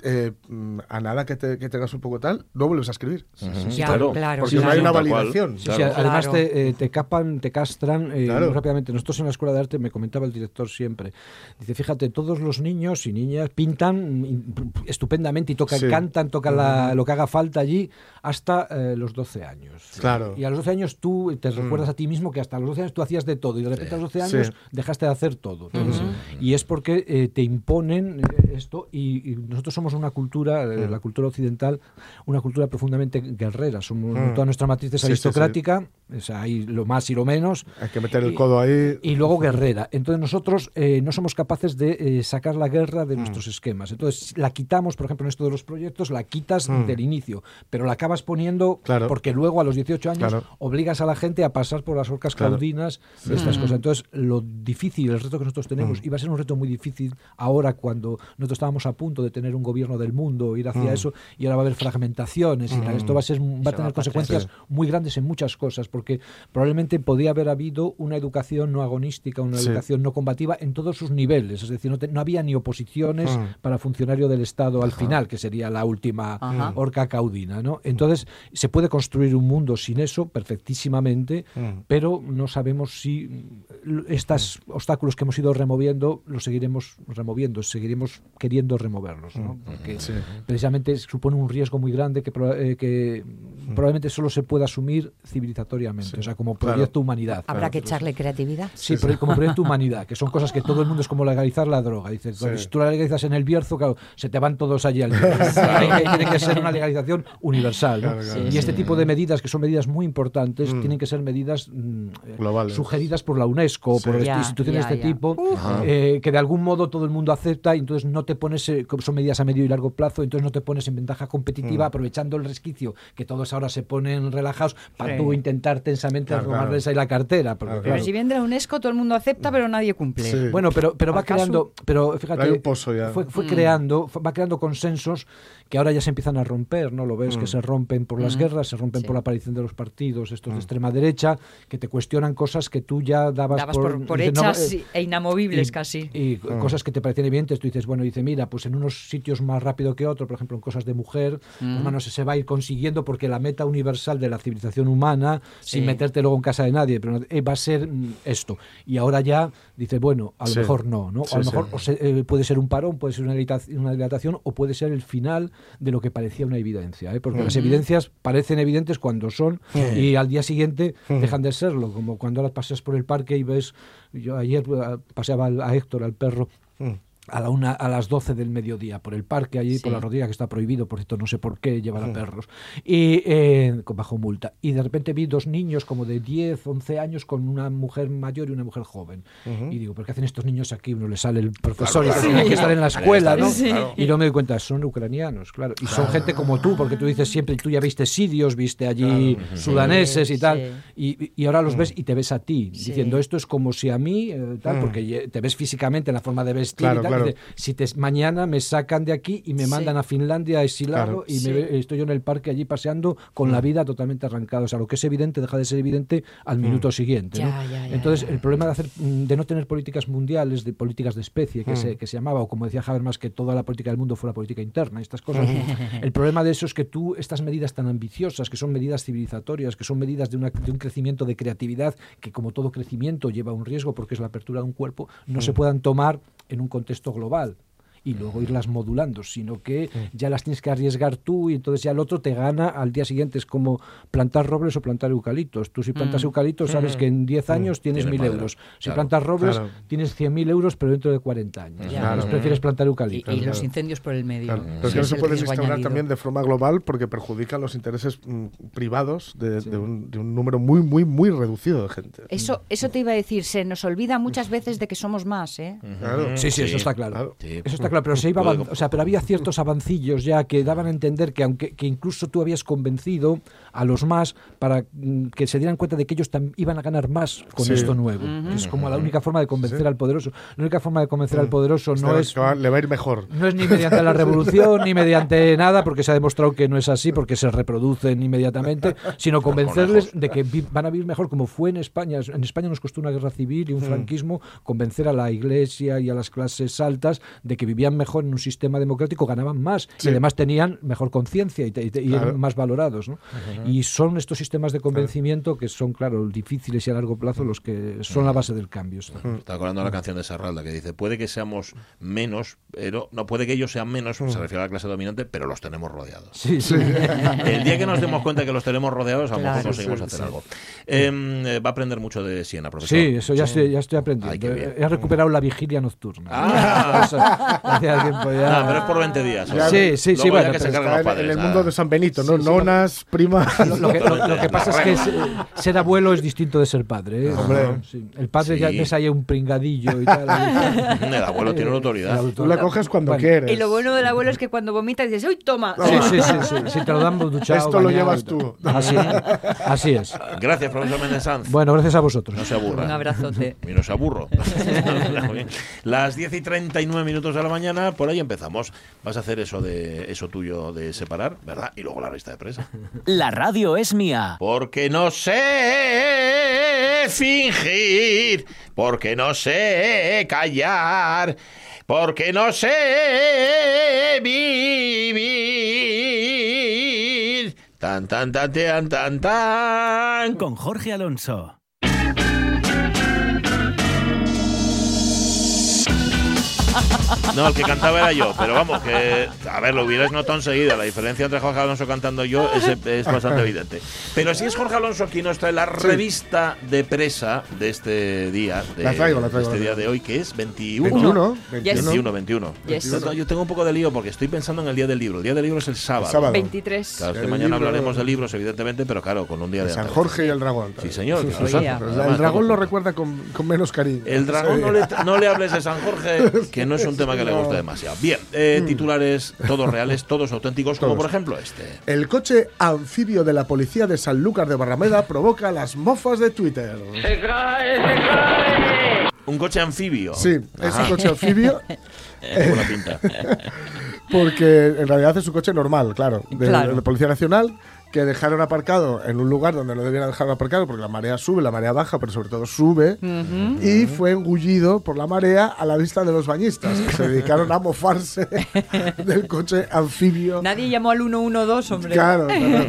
eh, mm, a nada que, te, que tengas un poco tal, no vuelves a escribir. Ya, claro. claro, Porque Sí, no hay sí, una validación. Sí, Claro. sí, además Claro. te, eh, te capan, te castran eh, Claro. muy rápidamente. Nosotros en la escuela de arte me comentaba el director siempre. Dice, fíjate, todos los niños y niñas pintan mm, estupendamente y tocan, Sí. cantan, tocan la- lo que haga falta allí hasta eh, los 12 años. Claro. Y a los 12 años tú te recuerdas a ti mismo que hasta los 12 años tú hacías de todo y de repente a los 12 Sí. años dejaste de hacer todo. Entonces, Y es porque eh, te imponen eh, esto y, y nosotros somos una cultura, eh, la cultura occidental, una cultura profundamente guerrera. Somos, Mm. Toda nuestra matriz es Sí, aristocrática, o sea, hay lo más y lo menos. Hay que meter el Y- codo ahí. Y luego guerrera. Entonces nosotros eh, no somos capaces de sacar la guerra Mm. de nuestros esquemas. Entonces la quitamos, por ejemplo, en esto de los proyectos, la quitas Mm. del inicio, pero la acabas poniendo Claro. porque luego a los 18 años Claro. obligas a la gente a pasar por las orcas Claro. caudinas de estas cosas. Entonces lo difícil, el reto que nosotros tenemos, Mm. y va a ser un reto muy difícil ahora cuando nosotros estábamos a punto de tener un gobierno del mundo, ir hacia Mm. eso, y ahora va a haber fragmentaciones, y tal. esto va a, ser, va a tener consecuencias muy grandes en muchas cosas, porque probablemente podía haber habido una educación no agonística, una Sí. educación no combativa en todos sus niveles, es decir, no, te- no había ni oposiciones Mm. para funcionario del Estado al final, que sería la última Ajá. orca caudina, ¿no? Entonces, se puede construir un mundo sin eso perfectísimamente, Mm. pero no sabemos si mm, estos obstáculos que hemos ido removiendo los seguiremos removiendo, seguiremos queriendo removerlos, ¿no? Porque Sí. precisamente supone un riesgo muy grande que, eh, que probablemente solo se pueda asumir civilizatoriamente, Sí. o sea, como Claro. proyecto humanidad. Habrá que echarle creatividad. Sí, pero como proyecto humanidad, que son cosas que todo el mundo es como legalizar la droga. Dices, Sí. si tú la legalizas en el Bierzo, claro, se te van todos allí al tiene que ser una legalización universal. ¿No? Claro, claro. y este tipo de medidas, que son medidas muy importantes, Mm. tienen que ser medidas mm, Globales. sugeridas por la UNESCO o Sí. por Ya, instituciones ya, de este ya. tipo, eh, que de algún modo todo el mundo acepta y entonces no te pones, eh, como son medidas a medio y largo plazo, entonces no te pones en ventaja competitiva Mm. aprovechando el resquicio que todos ahora se ponen relajados para Sí. tú intentar tensamente Claro, robarles claro. ahí la cartera. Porque, Claro, Pero si viene de la UNESCO, todo el mundo acepta, pero nadie cumple. Sí. bueno, pero, pero va ¿Acaso? creando, pero fíjate, fue, fue Mm. creando, fue- va creando consensos que ahora ya se empiezan a romper, ¿no? Lo ves Mm. que se rompen por las Mm. guerras, se rompen Sí. por la aparición de los partidos, estos Mm. de extrema derecha, que te cuestionan cosas que tú ya dabas, Dabas por, por dices, no, hechas eh, e inamovibles y- casi. y Mm. cosas que te parecían evidentes, tú dices, bueno, dice, mira, pues en unos sitios más rápido que otro, por ejemplo, en cosas de mujer, Mm. pues, se, se va a ir consiguiendo porque la meta universal de la civilización humana, Sí. sin meterte luego en casa de nadie, pero eh, va a ser mm, esto. Y ahora ya dice, bueno, a lo Sí. mejor no, ¿no? Sí, a lo sí. mejor o se- eh, puede ser un parón, puede ser una, dilata- una dilatación o puede ser el final de lo que parecía una evidencia, ¿eh? porque las Ujú. Evidencias parecen evidentes cuando son y al día siguiente dejan de serlo, como cuando ahora paseas por el parque y ves, yo ayer eh, paseaba a Héctor, al perro. A, la una, a las 12 del mediodía por el parque, allí Sí. por la rodilla, que está prohibido, por cierto, no sé por qué llevar a perros, y eh, bajo multa. Y de repente vi dos niños como de 10, 11 años con una mujer mayor y una mujer joven. Ujú. Y digo, ¿por qué hacen estos niños aquí? Uno le sale el profesor Claro, y claro. tiene que estar en la escuela, ¿no? Sí. Y luego me doy cuenta, son ucranianos, claro. Y son gente como tú, porque tú dices siempre, tú ya viste sirios, viste allí Claro. sudaneses y Sí, tal. sí. Y, y ahora los ves y te ves a ti, diciendo esto es como si a mí, eh, tal, Mm. porque te ves físicamente en la forma de vestir y tal. Claro. dice, si te, mañana me sacan de aquí y me Sí. mandan a Finlandia a exilado Claro. y me Sí. ve- estoy yo en el parque allí paseando con Mm. la vida totalmente arrancada. O sea, lo que es evidente deja de ser evidente al minuto siguiente. ¿no? Ya, ya, ya, Entonces, ya. el problema de, hacer, mm, de no tener políticas mundiales, de políticas de especie, que, Mm. se, que se llamaba, o como decía Habermas, que toda la política del mundo fuera política interna y estas cosas. el problema de eso es que tú, estas medidas tan ambiciosas, que son medidas civilizatorias, que son medidas de, una- de un crecimiento de creatividad, que como todo crecimiento lleva un riesgo porque es la apertura de un cuerpo, no se puedan tomar en un contexto global. Y luego irlas modulando, sino que ya las tienes que arriesgar tú y entonces ya el otro te gana al día siguiente. Es como plantar robles o plantar eucaliptos. Tú si plantas eucaliptos sabes que en 10 años tienes Tiene 1000 madera. euros. Si Claro. plantas robles Claro. tienes 100.000 euros, pero dentro de 40 años. Entonces prefieres plantar eucaliptos. y los incendios por el medio. Claro. Mm. Pero es que no se puede instaurar añadido. también de forma global porque perjudican los intereses mm, privados de, de un, de un número muy, muy, muy reducido de gente. Eso, eso te iba a decir, se nos olvida muchas veces de que somos más, ¿eh? Claro. Sí, sí, eso está claro. claro. Sí. Eso está claro, pero se iba o sea, pero había ciertos avancillos ya que daban a entender que aunque que incluso tú habías convencido a los más para mm, que se dieran cuenta de que ellos iban a ganar más con Sí. esto nuevo, que es como la única forma de convencer al poderoso. La única forma de convencer al poderoso Este no es va- le va a ir mejor. no es ni mediante la revolución ni mediante nada, porque se ha demostrado que no es así, porque se reproducen inmediatamente, sino convencerles de que van a vivir mejor, como fue en España. En España nos costó una guerra civil y un franquismo convencer a la iglesia y a las clases altas de que vivían mejor en un sistema democrático, ganaban más y además tenían mejor conciencia y, te- y y Claro. eran más valorados. ¿no? Y son estos sistemas de convencimiento que son, claro, difíciles y a largo plazo los que son la base del cambio. Está acordando la canción de Serralda que dice, puede que seamos menos, pero no puede que ellos sean menos, se refiere a la clase dominante, pero los tenemos rodeados. Sí, sí. El día que nos demos cuenta que los tenemos rodeados, a lo mejor conseguimos hacer algo. Em, eh, va a aprender mucho de Siena, profesor. Sí, eso ya, Estoy, ya estoy aprendiendo. Ay. He recuperado la vigilia nocturna. Ah. Eso, hacía tiempo ya. Ah, pero es por 20 días. Ya, Sí, sí, sí, bueno, que se pero encargan Está los en, padres. en el ah. mundo de San Benito, ¿no? Sí, sí, Nonas, primas. Lo que, lo- lo que pasa es que ser abuelo es distinto de ser padre. ¿eh? Hombre. Sí. El padre ya ves ahí un pringadillo y tal. El abuelo tiene una autoridad. Tú la coges cuando Bueno. quieres. Y lo bueno del abuelo es que cuando vomita dices, ¡uy, toma! Sí, sí, sí, sí. Si te lo dan duchado, Esto lo llevas tú. Así, así es. Gracias, profesor Méndez Sanz. Bueno, gracias a vosotros. No se aburra. Un abrazote. Y no se aburro. Las 10 y 39 minutos de la mañana, por ahí empezamos. Vas a hacer eso de eso tuyo de separar, ¿verdad? Y luego la lista de presa. La radio es mía. Porque no sé fingir, porque no sé callar, porque no sé vivir. Tan, tan, tan, tan, tan, tan. Con Jorge Alonso. No, el que cantaba era yo, pero vamos, que a ver, lo hubierais notado enseguida. La diferencia entre Jorge Alonso cantando yo es, es bastante evidente. Pero si es Jorge Alonso quien nos trae la revista de presa de este día, de, La traigo, la traigo, este la día de hoy, que es 21. 21. Yes. 21, 21. Yes. Yo tengo un poco de lío porque estoy pensando en el día del libro. El día del libro es el sábado. El sábado. 23. Claro, es que mañana libro- hablaremos de libros, evidentemente, pero claro, con un día de San antes. Jorge y el dragón. Sí, señor. Sí, sí. Pero además, el dragón lo recuerda con, con menos cariño. El dragón, no le, no le hables de San Jorge, que no es un tema que le No. guste demasiado. Bien, eh, titulares todos reales, todos auténticos, como Todos. por ejemplo este. El coche anfibio de la policía de Sanlúcar de Barrameda provoca las mofas de Twitter. Un coche anfibio. Sí, es un coche anfibio Eh, buena pinta. porque en realidad es un coche normal, claro, de, Claro. de Policía Nacional que dejaron aparcado en un lugar donde no debieran dejarlo aparcado porque la marea sube, la marea baja, pero sobre todo sube y fue engullido por la marea a la vista de los bañistas que se dedicaron a mofarse del coche anfibio. Nadie llamó al 112, hombre. Claro, claro.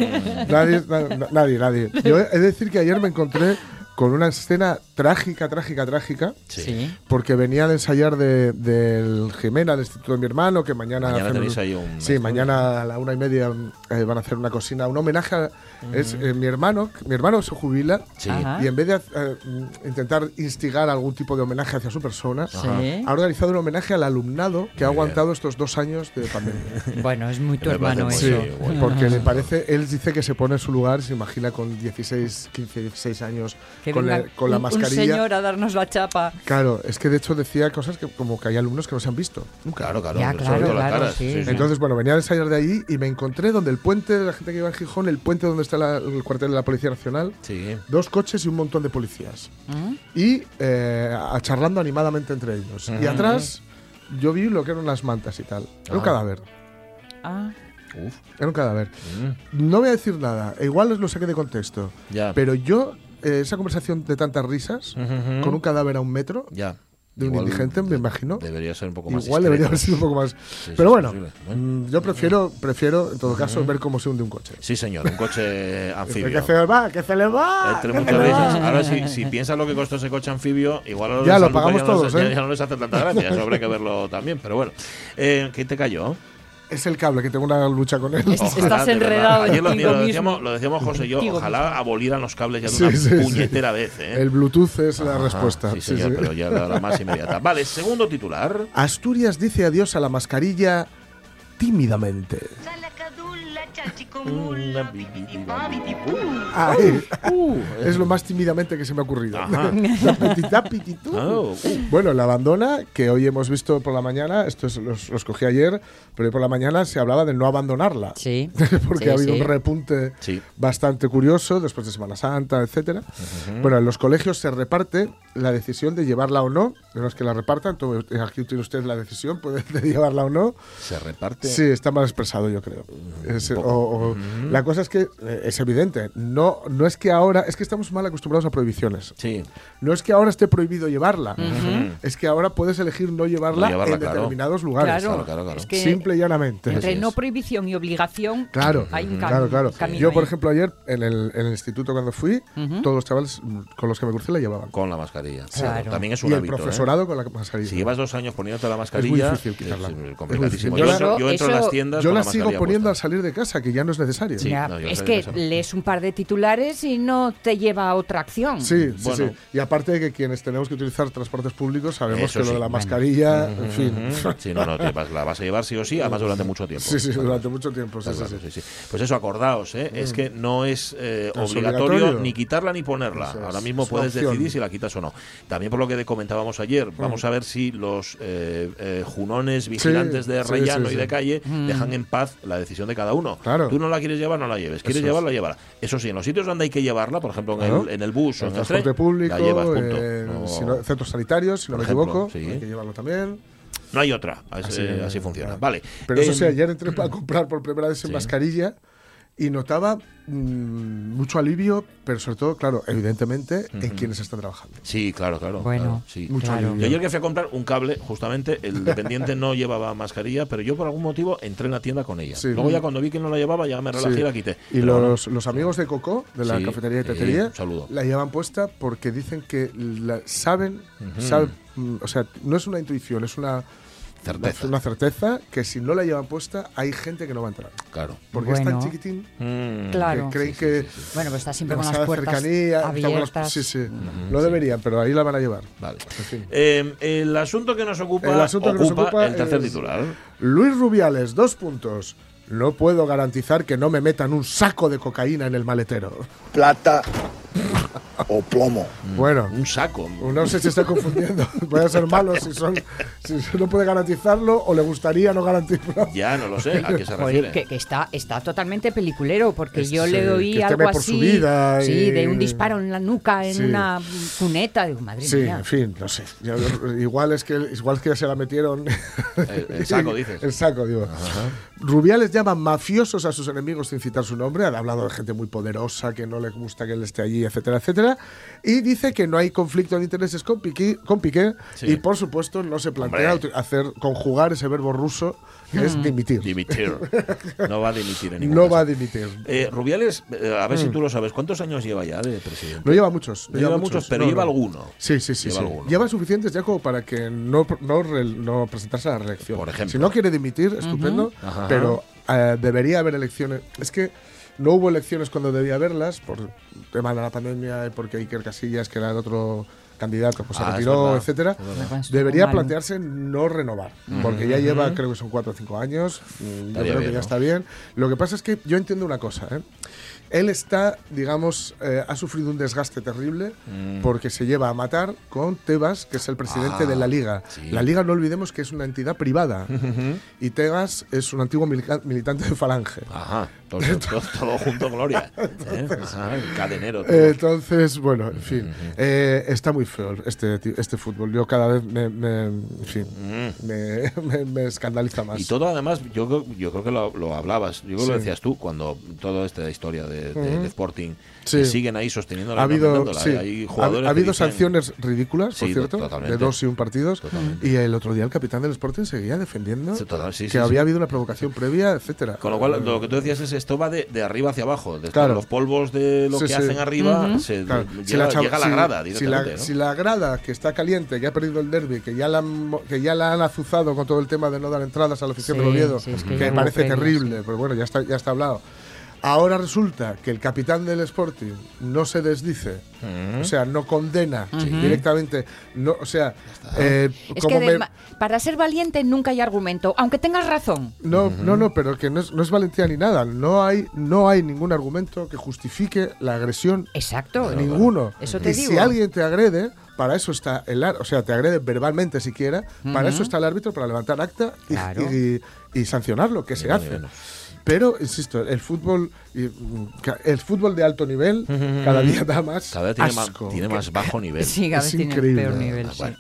Nadie, na- nadie, nadie. Yo he de decir que ayer me encontré con una escena trágica, trágica, trágica, Sí. porque venía de ensayar de- del Jimena, del instituto de mi hermano, que mañana... Mañana hacen tenéis ahí un Sí, mañana a la una y media eh, van a hacer una cocina, un homenaje a es, eh, mi hermano. Mi hermano se jubila Sí. Y en vez de eh, intentar instigar algún tipo de homenaje hacia su persona, Sí. ha organizado un homenaje al alumnado que ha bien. aguantado estos dos años de pandemia. Bueno, es muy tu hermano eso. Sí, bueno. porque le parece, él dice que se pone en su lugar, se imagina con 16, 15, 16 años, Que con, venga la, con la un- mascarilla. Un señor a darnos la chapa. Claro, es que de hecho decía cosas que como que hay alumnos que no se han visto. Claro, claro. Ya, claro, claro, sí. Sí, sí. Entonces, bueno, venía a ensayar de ahí y me encontré donde el puente, la gente que iba en Gijón, el puente donde está la- el cuartel de la Policía Nacional, Sí. dos coches y un montón de policías. ¿Mm? Y eh, a- charlando animadamente entre ellos. Y atrás yo vi lo que eran las mantas y tal. Era un Ah. cadáver. Ah. Uf. Era un cadáver. Mm, No voy a decir nada, igual os lo saqué de contexto. Ya. Pero yo, eh, esa conversación de tantas risas, Ujú. con un cadáver a un metro, Ya. de un Igual indigente, me de- imagino. Debería ser un poco más Igual debería haber discreto. sido un poco más. sí, Pero bueno, posible. Mm, yo prefiero, prefiero en todo caso ver cómo se hunde un coche. Sí, señor, un coche anfibio. Que se le va, que se le va. Entre muchas risas. Ahora, si, si piensas lo que costó ese coche anfibio, igual a los Ya lo pagamos ya no les- todos, ya, ¿eh? ya no les hace tanta gracia. Eso habría que verlo también. Pero bueno, eh, ¿qué te cayó? Es el cable, que tengo una lucha con él. Ojalá, Estás enredado Ayer lo, decíamos, lo decíamos José y yo. Ojalá abolieran los cables ya de Sí, una sí, sí. puñetera vez. ¿eh? El Bluetooth es la respuesta. Sí, Sí, señor, sí. pero ya la, la más inmediata. Vale, segundo titular. Asturias dice adiós a la mascarilla tímidamente. Ay, es lo más tímidamente que se me ha ocurrido. Oh, uh. Bueno, la abandona, que hoy hemos visto por la mañana, esto es- los, los cogí ayer, pero hoy por la mañana se hablaba de no abandonarla. Sí. Porque Sí, ha habido sí. un repunte Sí. bastante curioso después de Semana Santa, etcétera. Bueno, en los colegios se reparte la decisión de llevarla o no. De los que la repartan, tú- aquí tiene usted la decisión puede de llevarla o no. Se reparte. Sí, está mal expresado, yo creo. Es- o- o- La cosa es que eh, es evidente. No, no es que ahora, es que estamos mal acostumbrados a prohibiciones. Sí. No es que ahora esté prohibido llevarla, es que ahora puedes elegir no llevarla, No llevarla, en claro. determinados lugares. Claro, Claro, claro, claro. es que Simple y llanamente. entre no es. prohibición y obligación Claro, hay un cam- claro, claro. camino Yo, por ejemplo, ayer en el, en el instituto cuando fui, todos los chavales con los que me crucé la llevaban. Con la mascarilla. Claro. También es Y un el hábito. ¿eh? profesorado con la mascarilla. Si llevas dos años poniéndote la mascarilla, difícil quitarla. es, Es muy complicadísimo. difícil. Yo, Yo entro, entro en eso- las tiendas Yo con la la sigo poniendo al puesta. salir de casa, que ya no es necesario. Sí. No, es que eso. lees un par de titulares y no te lleva a otra acción. Sí, sí, Bueno. sí. Y aparte de que quienes tenemos que utilizar transportes públicos sabemos Eso que lo de la bueno. mascarilla, en fin. Sí, no, no, te vas- la vas a llevar sí o sí, además durante mucho tiempo. Sí, sí, durante mucho tiempo. Sí, Está sí, claro, sí. sí, sí. Pues eso, acordaos, ¿eh? es que no es, eh, es obligatorio, obligatorio. ni quitarla ni ponerla. Es, Ahora mismo puedes opción. decidir si la quitas o no. También por lo que comentábamos ayer, vamos a ver si los eh, eh, junones vigilantes de sí, rellano sí, y de calle dejan en paz la decisión de cada uno. Claro. Tú no la quieres llevar, no la lleves. Quieres Eso llevarla, llévala. Eso sí, en los sitios donde hay que llevarla, por ejemplo, en, el, en el bus o En en el transporte público, la llevas, punto. en No- si no- centros sanitarios, si no Por me ejemplo, equivoco, sí. hay que llevarlo también. No hay otra. Así, eh, funciona. Vale. Pero eso Eh, sí, ayer entré para comprar por primera vez en sí. mascarilla y notaba mm, mucho alivio, pero sobre todo, claro, evidentemente, en quienes están trabajando. Sí, claro, claro. Bueno, claro, sí. Mucho Claro. alivio. Yo ayer que fui a comprar un cable, justamente, el dependiente no llevaba mascarilla, pero yo por algún motivo entré en la tienda con ella. Sí. Luego ya cuando vi que no la llevaba, ya me relajé Sí. y la quité. Y Pero no. los, los amigos de Coco, de la Sí, cafetería y sí, tetería, la llevan puesta porque dicen que la- saben, saben, mm, o sea, no es una intuición, es una Certeza. una certeza que si no la llevan puesta hay gente que no va a entrar. Claro. Porque es tan chiquitín Mm. Claro. que creen que Bueno, pues está siempre con las puertas cercanía, está con las- abiertas. sí, sí. No deberían, pero ahí la van a llevar. Vale. En fin. Eh, el asunto que nos ocupa, El asunto que nos ocupa ocupa el tercer es- titular. Luis Rubiales, dos puntos. No puedo garantizar que no me metan un saco de cocaína en el maletero. plata o plomo. Bueno, Un saco. no sé si está confundiendo. Puede ser malo si son si no puede garantizarlo o le gustaría no garantizarlo. Ya, no lo sé. ¿A qué se refiere? que, que está, está totalmente peliculero, porque Es- yo sí, le oí algo así. su vida sí, y- de un disparo en la nuca, en Sí. una cuneta. Digo, madre Sí, mía. en fin, no sé. Igual es que igual que se la metieron El- el saco, dices. El saco, digo. Rubiales llama mafiosos a sus enemigos sin citar su nombre. Ha hablado de gente muy poderosa que no le gusta que él esté allí, etcétera, etcétera. Y dice que no hay conflicto de intereses con Piqué, con Piqué Sí. y por supuesto no se plantea Hombre. hacer conjugar ese verbo ruso que es dimitir. Dimitir. No va a dimitir en ningún No caso. va a dimitir. Eh, Rubiales, eh, a ver si tú lo sabes, ¿cuántos años lleva ya de presidente? No lleva muchos. No lleva muchos, pero No, lleva no. alguno. Sí, sí, sí. Lleva sí. Lleva suficientes ya como para que no, no, re- no presentarse a la reelección. Por ejemplo. Si no quiere dimitir, estupendo, pero eh, debería haber elecciones. Es que no hubo elecciones cuando debía haberlas, por tema de la pandemia y porque Iker Casillas, que era el otro candidato, pues se Ah, retiró, etcétera. Debería plantearse no renovar, porque ya lleva, creo que son cuatro o cinco años. mm, Yo creo bien, que ya ¿no? está bien. Lo que pasa es que yo entiendo una cosa. ¿eh? Él está, digamos, eh, ha sufrido un desgaste terrible porque se lleva a matar con Tebas, que es el presidente Mm. Ah, de la Liga. sí. La Liga, no olvidemos que es una entidad privada y Tebas es un antiguo militante de Falange. Ajá, todo, todo- todo junto, Gloria. ¿Eh? Ajá, el cadenero. todo. Entonces, bueno, en fin, eh, está muy feo este, este fútbol. Yo cada vez me, me- en fin, me, me- me escandaliza más. Mm. Y todo además, yo, creo- yo creo que lo, lo hablabas, yo creo que lo decías tú, cuando toda esta historia de, de- Ujú. de Sporting, Sí. siguen ahí sosteniendo ha habido, sí, hay ha, jugadores ha que habido dicen- sanciones ridículas, por Sí, cierto, totalmente. de dos y un partidos. Totalmente. Y el otro día el capitán del Sporting seguía defendiendo Sí, total, sí, que sí, había sí. habido una provocación previa, etcétera. Con lo cual, lo que tú decías es esto va de, de arriba hacia abajo. Desde Claro. los polvos de lo Sí, que sí. hacen arriba se Claro, llega, si la chava- llega a la si- grada si directamente. la, ¿no? si la grada que está caliente, que ha perdido el derby, que ya la han, que ya la han azuzado con todo el tema de no dar entradas a la afición Sí, del Oviedo, sí, es que parece terrible, pero bueno, ya está, ya está hablado. Ahora resulta que el capitán del Sporting no se desdice, o sea, no condena directamente, no, o sea, eh, Es como que de para ser valiente nunca hay argumento, aunque tengas razón. no, no, no, pero que no es, no es valentía ni nada. No hay, no hay ningún argumento que justifique la agresión Exacto. Ninguno. Eso te y digo. si alguien te agrede, para eso está el ar- o sea, te agrede verbalmente siquiera, para eso está el árbitro para levantar acta y, Claro. y- y sancionarlo, que se hace. Pero, insisto, el fútbol mm, el fútbol de alto nivel cada día da más Cada vez tiene, más, asco. tiene más bajo nivel. Sí, cada Es vez tiene increíble. peor nivel. Ah, sí. bueno.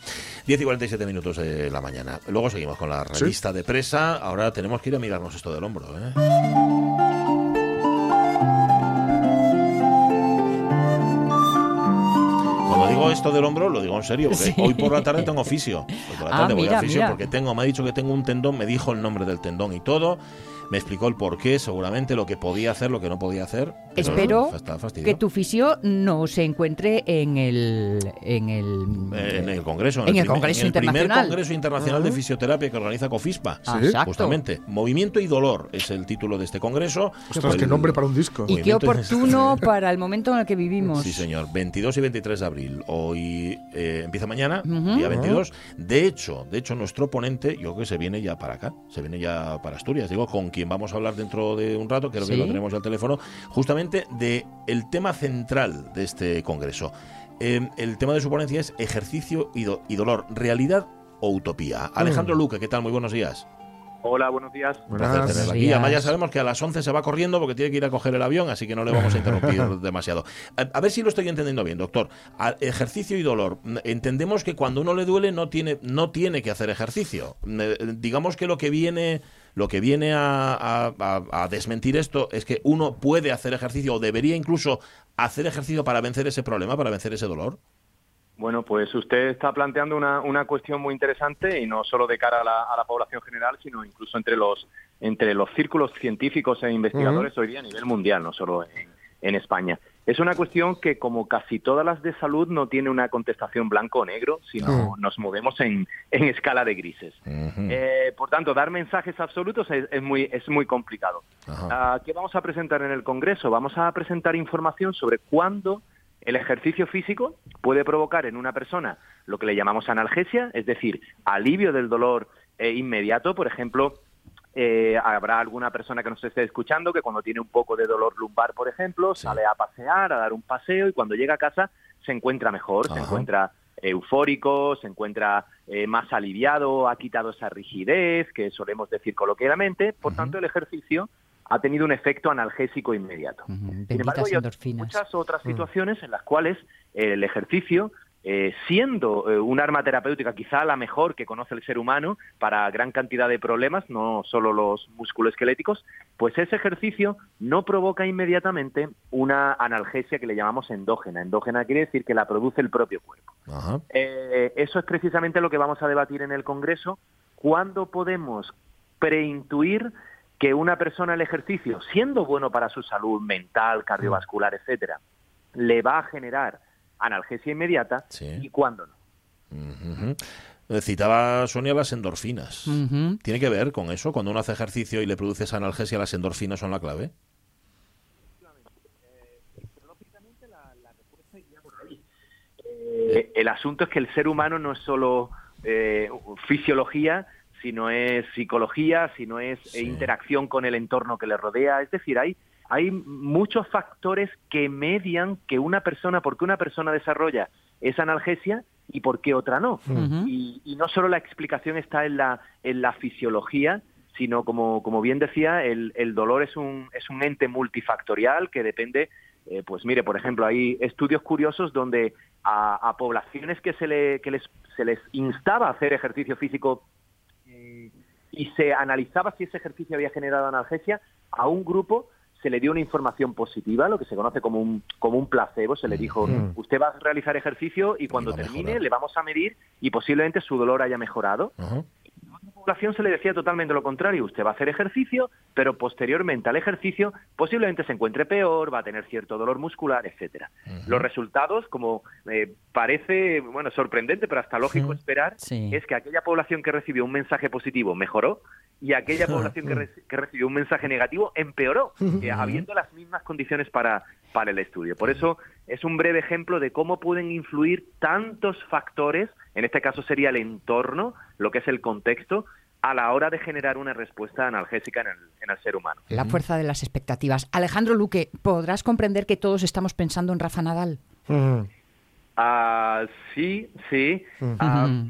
10 y 47 minutos de la mañana. Luego seguimos con la revista de presa. Ahora tenemos que ir a mirarnos esto del hombro. ¿eh? Cuando digo esto del hombro, lo digo en serio, porque Sí. hoy por la tarde tengo fisio. Hoy por la Ah, tarde voy mira, a fisio mira. porque tengo, me ha dicho que tengo un tendón, me dijo el nombre del tendón y todo. Me explicó el porqué, seguramente lo que podía hacer, lo que no podía hacer. pero Espero que tu fisio no se encuentre en el en el Eh, en el Congreso, en el primer- Congreso en el primer Internacional. Congreso Internacional de Fisioterapia que organiza COFISPA. Ah, exacto. Justamente. Movimiento y dolor es el título de este congreso. Ostras, El- qué nombre para un disco. Y qué oportuno para el momento en el que vivimos. Sí, señor. 22 y 23 de abril. Hoy eh, empieza mañana, día 22. De hecho, de hecho, nuestro ponente, yo creo que se viene ya para acá, se viene ya para Asturias. Digo, con quien vamos a hablar dentro de un rato, creo que Sí. lo tenemos al teléfono, justamente de el tema central de este congreso. Eh, el tema de su ponencia es ejercicio y, do- y dolor, realidad o utopía. Alejandro Mm. Luque, ¿qué tal? Muy buenos días. Hola, buenos días. Un placer Buenas. tenerla aquí. días. Además ya sabemos que a las 11 se va corriendo porque tiene que ir a coger el avión, así que no le vamos a interrumpir demasiado. A, a ver si lo estoy entendiendo bien, doctor. A- ejercicio y dolor. Mm, Entendemos que cuando uno le duele no tiene, no tiene que hacer ejercicio. Eh, Digamos que lo que viene, lo que viene a, a- a- a desmentir esto es que uno puede hacer ejercicio o debería incluso hacer ejercicio para vencer ese problema, para vencer ese dolor. Bueno, pues usted está planteando una, una cuestión muy interesante y no solo de cara a la, a la población general, sino incluso entre los entre los círculos científicos e investigadores hoy día a nivel mundial, no solo en, en España. Es una cuestión que, como casi todas las de salud, no tiene una contestación blanco o negro, sino nos movemos en, en escala de grises. Eh, por tanto, dar mensajes absolutos es, es muy, es muy complicado. Ah, ¿Qué vamos a presentar en el Congreso? Vamos a presentar información sobre cuándo el ejercicio físico puede provocar en una persona lo que le llamamos analgesia, es decir, alivio del dolor eh, inmediato. Por ejemplo, eh, habrá alguna persona que nos esté escuchando que cuando tiene un poco de dolor lumbar, por ejemplo, sale a pasear, a dar un paseo y cuando llega a casa se encuentra mejor, se encuentra eufórico, se encuentra eh, más aliviado, ha quitado esa rigidez que solemos decir coloquialmente. Por tanto, el ejercicio ha tenido un efecto analgésico inmediato. Sin embargo, hay endorfinas. muchas otras situaciones en las cuales el ejercicio, eh, siendo eh, un arma terapéutica quizá la mejor que conoce el ser humano para gran cantidad de problemas, no solo los musculoesqueléticos, pues ese ejercicio no provoca inmediatamente una analgesia que le llamamos endógena. Endógena quiere decir que la produce el propio cuerpo. Ajá. Eh, eso es precisamente lo que vamos a debatir en el Congreso. ¿Cuándo podemos preintuir que una persona el ejercicio, siendo bueno para su salud mental, cardiovascular, etcétera, le va a generar analgesia inmediata Sí. y cuándo no? Eh, Citaba Sonia las endorfinas. ¿Tiene que ver con eso? Cuando uno hace ejercicio y le produce esa analgesia, las endorfinas son la clave. Eh, el asunto es que el ser humano no es solo eh, fisiología, sino es psicología, sino es Sí. interacción con el entorno que le rodea. Es decir, hay, hay muchos factores que median que una persona, por qué una persona desarrolla esa analgesia y por qué otra no. Y no solo la explicación está en la, en la fisiología, sino como, como bien decía, el, el dolor es un, es un ente multifactorial que depende Eh, pues mire, por ejemplo, hay estudios curiosos donde a, a poblaciones que se, le, que les, se les instaba a hacer ejercicio físico eh, y se analizaba si ese ejercicio había generado analgesia, a un grupo se le dio una información positiva, lo que se conoce como un, como un placebo. Se le dijo, Mm. usted va a realizar ejercicio y cuando termine le vamos a medir y posiblemente su dolor haya mejorado. Población se le decía totalmente lo contrario. Usted va a hacer ejercicio, pero posteriormente al ejercicio posiblemente se encuentre peor, va a tener cierto dolor muscular, etcétera. Los resultados, como eh, parece bueno sorprendente, pero hasta lógico esperar, Sí. es que aquella población que recibió un mensaje positivo mejoró y aquella población que, re- que recibió un mensaje negativo empeoró, eh, habiendo las mismas condiciones para, para el estudio. Por eso es un breve ejemplo de cómo pueden influir tantos factores, en este caso sería el entorno, lo que es el contexto, a la hora de generar una respuesta analgésica en el, en el ser humano. La fuerza de las expectativas. Alejandro Luque, ¿podrás comprender que todos estamos pensando en Rafa Nadal? Mm. Ah, sí, sí. Ah,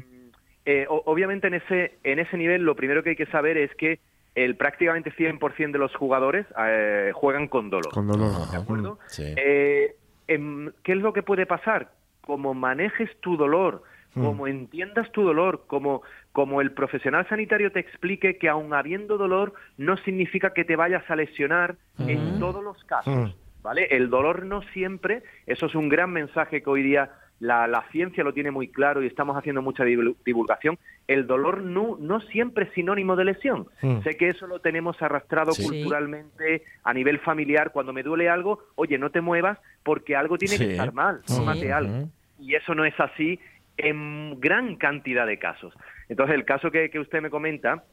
eh, obviamente en ese, en ese nivel lo primero que hay que saber es que el prácticamente 100% de los jugadores eh, juegan con dolor. Con dolor. ¿De acuerdo? Sí. Eh, em, ¿Qué es lo que puede pasar? Como manejes tu dolor, Mm. como entiendas tu dolor, como, como el profesional sanitario te explique que aun habiendo dolor no significa que te vayas a lesionar en todos los casos. Mm. ¿Vale? El dolor no siempre, eso es un gran mensaje que hoy día la, la ciencia lo tiene muy claro y estamos haciendo mucha divul- divulgación. El dolor no, no siempre es sinónimo de lesión. Mm. Sé que eso lo tenemos arrastrado Sí. culturalmente a nivel familiar. Cuando me duele algo, oye, no te muevas porque algo tiene Sí. que estar mal, Sí. tómate algo. Y eso no es así en gran cantidad de casos. Entonces, el caso que, que usted me comenta,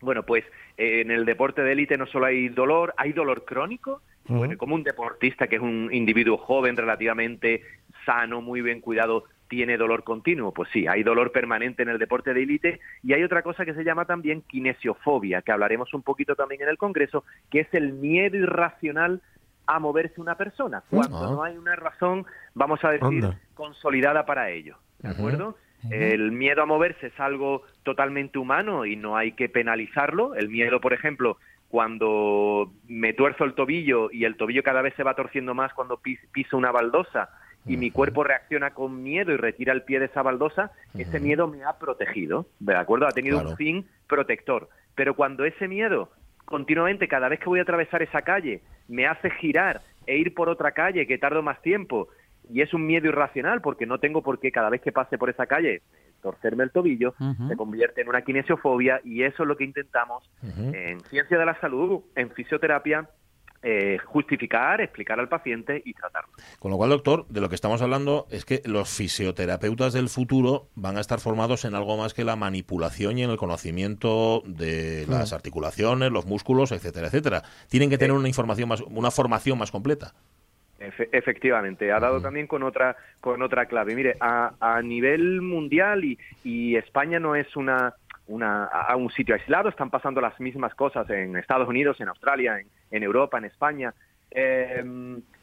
bueno, pues eh, en el deporte de élite no solo hay dolor, hay dolor crónico, bueno, como un deportista que es un individuo joven, relativamente sano, muy bien cuidado, tiene dolor continuo. Pues sí, hay dolor permanente en el deporte de élite y hay otra cosa que se llama también kinesiofobia, que hablaremos un poquito también en el Congreso, que es el miedo irracional a moverse una persona, cuando Ah. no hay una razón, vamos a decir, consolidada para ello. ¿De acuerdo? El miedo a moverse es algo totalmente humano y no hay que penalizarlo. El miedo, por ejemplo, cuando me tuerzo el tobillo y el tobillo cada vez se va torciendo más cuando pis- piso una baldosa y mi cuerpo reacciona con miedo y retira el pie de esa baldosa, ese miedo me ha protegido, ¿de acuerdo? Ha tenido Claro. un fin protector. Pero cuando ese miedo continuamente, cada vez que voy a atravesar esa calle, me hace girar e ir por otra calle que tardo más tiempo, y es un miedo irracional porque no tengo por qué cada vez que pase por esa calle torcerme el tobillo, se convierte en una kinesiofobia y eso es lo que intentamos en ciencia de la salud, en fisioterapia, eh, justificar, explicar al paciente y tratarlo. Con lo cual, doctor, de lo que estamos hablando es que los fisioterapeutas del futuro van a estar formados en algo más que la manipulación y en el conocimiento de las articulaciones, los músculos, etcétera, etcétera. Tienen que tener una información más, una formación más completa. Efe- efectivamente, ha dado también con otra con otra clave. Mire, a, a nivel mundial y, y España no es una, una a un sitio aislado, están pasando las mismas cosas en Estados Unidos, en Australia, en, Europa, en España. Eh,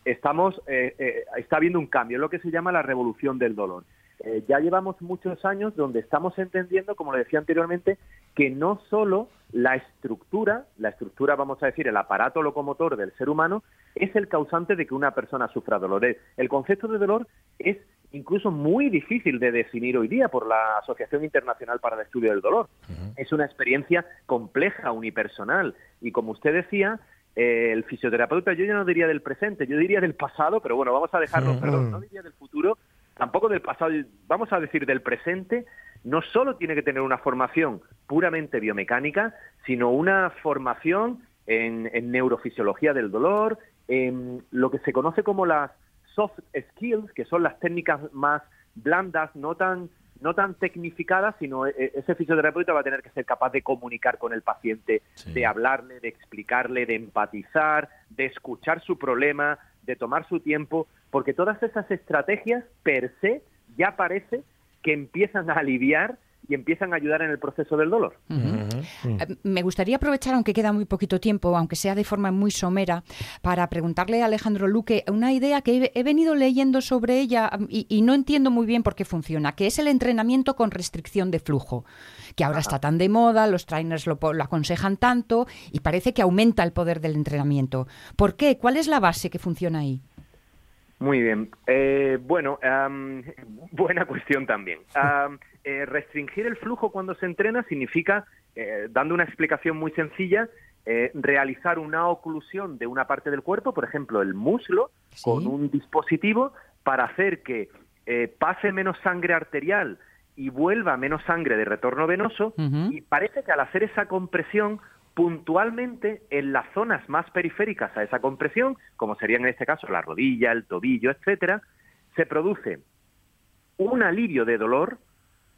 estamos eh, está habiendo un cambio, lo que se llama la revolución del dolor. Eh, ya llevamos muchos años donde estamos entendiendo, como le decía anteriormente, que no solo la estructura, la estructura, vamos a decir, el aparato locomotor del ser humano, es el causante de que una persona sufra dolor. Es- El concepto de dolor es incluso muy difícil de definir hoy día por la Asociación Internacional para el Estudio del Dolor. Es una experiencia compleja, unipersonal. Y como usted decía, eh, el fisioterapeuta, yo ya no diría del presente, yo diría del pasado, pero bueno, vamos a dejarlo, perdón, no diría del futuro, tampoco del pasado, vamos a decir del presente, no solo tiene que tener una formación puramente biomecánica, sino una formación en, en neurofisiología del dolor, en lo que se conoce como las soft skills, que son las técnicas más blandas, no tan no tan tecnificadas, sino e- e- ese fisioterapeuta va a tener que ser capaz de comunicar con el paciente, Sí. de hablarle, de explicarle, de empatizar, de escuchar su problema, de tomar su tiempo, porque todas esas estrategias per se ya parece que empiezan a aliviar y empiezan a ayudar en el proceso del dolor. Eh, Me gustaría aprovechar, aunque queda muy poquito tiempo, aunque sea de forma muy somera, para preguntarle a Alejandro Luque una idea que he, he venido leyendo sobre ella y, y no entiendo muy bien por qué funciona, que es el entrenamiento con restricción de flujo, que ahora está tan de moda, los trainers lo, aconsejan tanto y parece que aumenta el poder del entrenamiento. ¿Por qué? ¿Cuál es la base que funciona ahí? Muy bien. Eh, bueno, am, buena cuestión también. Am, eh, restringir el flujo cuando se entrena significa, eh, dando una explicación muy sencilla, eh, realizar una oclusión de una parte del cuerpo, por ejemplo, el muslo, Sí. con un dispositivo para hacer que eh, pase menos sangre arterial y vuelva menos sangre de retorno venoso. Y parece que al hacer esa compresión, puntualmente en las zonas más periféricas a esa compresión, como serían en este caso la rodilla, el tobillo, etcétera, se produce un alivio de dolor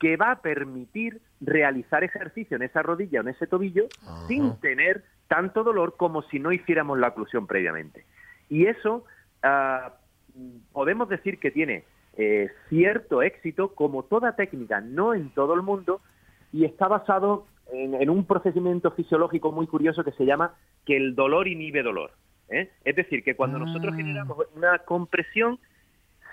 que va a permitir realizar ejercicio en esa rodilla o en ese tobillo sin tener tanto dolor como si no hiciéramos la oclusión previamente. Y eso ah, podemos decir que tiene eh, cierto éxito, como toda técnica, no en todo el mundo, y está basado en, en un procedimiento fisiológico muy curioso que se llama que el dolor inhibe dolor. ¿eh? Es decir, que cuando nosotros Ah. generamos una compresión,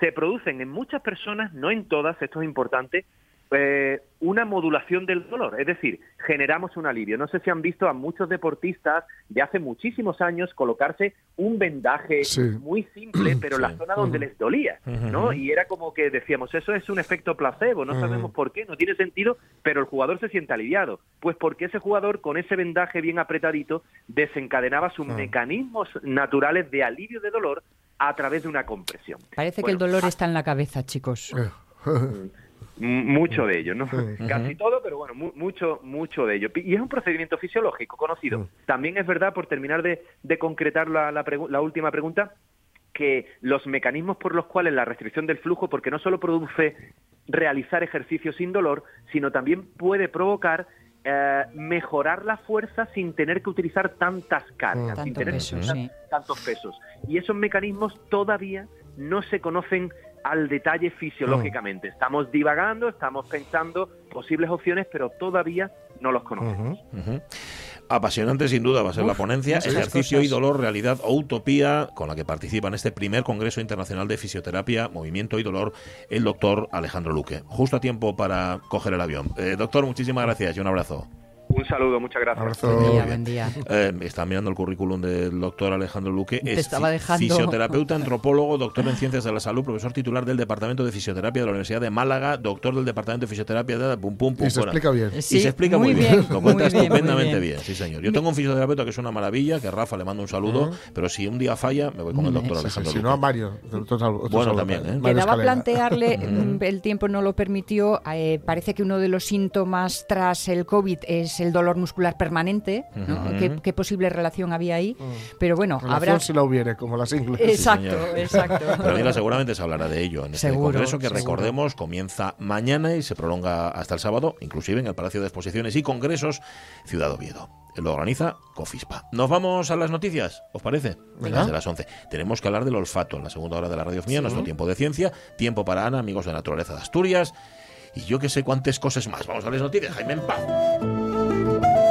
se producen en muchas personas, no en todas, esto es importante, eh, una modulación del dolor, es decir, generamos un alivio. No sé si han visto a muchos deportistas de hace muchísimos años colocarse un vendaje Sí. muy simple, pero en la zona donde les dolía, ¿no? Y era como que decíamos, eso es un efecto placebo, no sabemos por qué, no tiene sentido, pero el jugador se siente aliviado. Pues porque ese jugador con ese vendaje bien apretadito desencadenaba sus mecanismos naturales de alivio de dolor a través de una compresión. Parece que el dolor está en la cabeza, chicos. Mucho de ello, ¿no? Casi todo, pero bueno, mu- mucho, mucho de ello. Y es un procedimiento fisiológico conocido. También es verdad, por terminar de, de concretar la, la pregu- la última pregunta, que los mecanismos por los cuales la restricción del flujo, porque no solo produce realizar ejercicio sin dolor, sino también puede provocar eh, mejorar la fuerza sin tener que utilizar tantas cargas, sin Tanto tener peso, que utilizar sí. tantos pesos. Y esos mecanismos todavía no se conocen al detalle fisiológicamente. Estamos divagando, estamos pensando posibles opciones, pero todavía no los conocemos. Apasionante sin duda va a ser la ponencia, Ejercicio y. Dolor, Realidad o Utopía, con la que participa en este primer Congreso Internacional de Fisioterapia, Movimiento y Dolor, el doctor Alejandro Luque. Justo a tiempo para coger el avión. Eh, doctor, muchísimas gracias y un abrazo. Un saludo, muchas gracias. Abrazo. Buen día, bien. buen día. Eh, está mirando el currículum del doctor Alejandro Luque. Te es estaba dejando. Fisioterapeuta, antropólogo, doctor en ciencias de la salud, profesor titular del Departamento de Fisioterapia de la Universidad de Málaga, doctor del Departamento de Fisioterapia de pum pum pum. Y se Bueno, explica bien. y Sí, se explica muy, muy bien. bien, Lo muy cuenta bien, muy estupendamente bien. bien. sí señor. Yo tengo un fisioterapeuta que es una maravilla, que Rafa le mando un saludo, pero si un día falla, me voy con el doctor Sí, sí, Alejandro si Luque. no a Mario. otro otro Bueno, saludo. también, ¿eh? Quedaba Escalera. plantearle, mm, el tiempo no lo permitió, eh, parece que uno de los síntomas tras el COVID es el dolor muscular permanente, ¿no? Ujú. ¿Qué, qué posible relación había ahí? Pero bueno, Relación habrá... si la hubiere, como las ingles. Exacto, señor. exacto. Pero mira, seguramente se hablará de ello en este Seguro, congreso que seguro. recordemos comienza mañana y se prolonga hasta el sábado, inclusive en el Palacio de Exposiciones y Congresos Ciudad Oviedo. Lo organiza Cofispa. Nos vamos a las noticias, ¿os parece? Venga. Desde las 11. Tenemos que hablar del olfato en la segunda hora de la radiofonía, nuestro tiempo de ciencia, tiempo para Ana, amigos de Naturaleza de Asturias y yo que sé cuántas cosas más. Vamos a las noticias, Jaime en paz.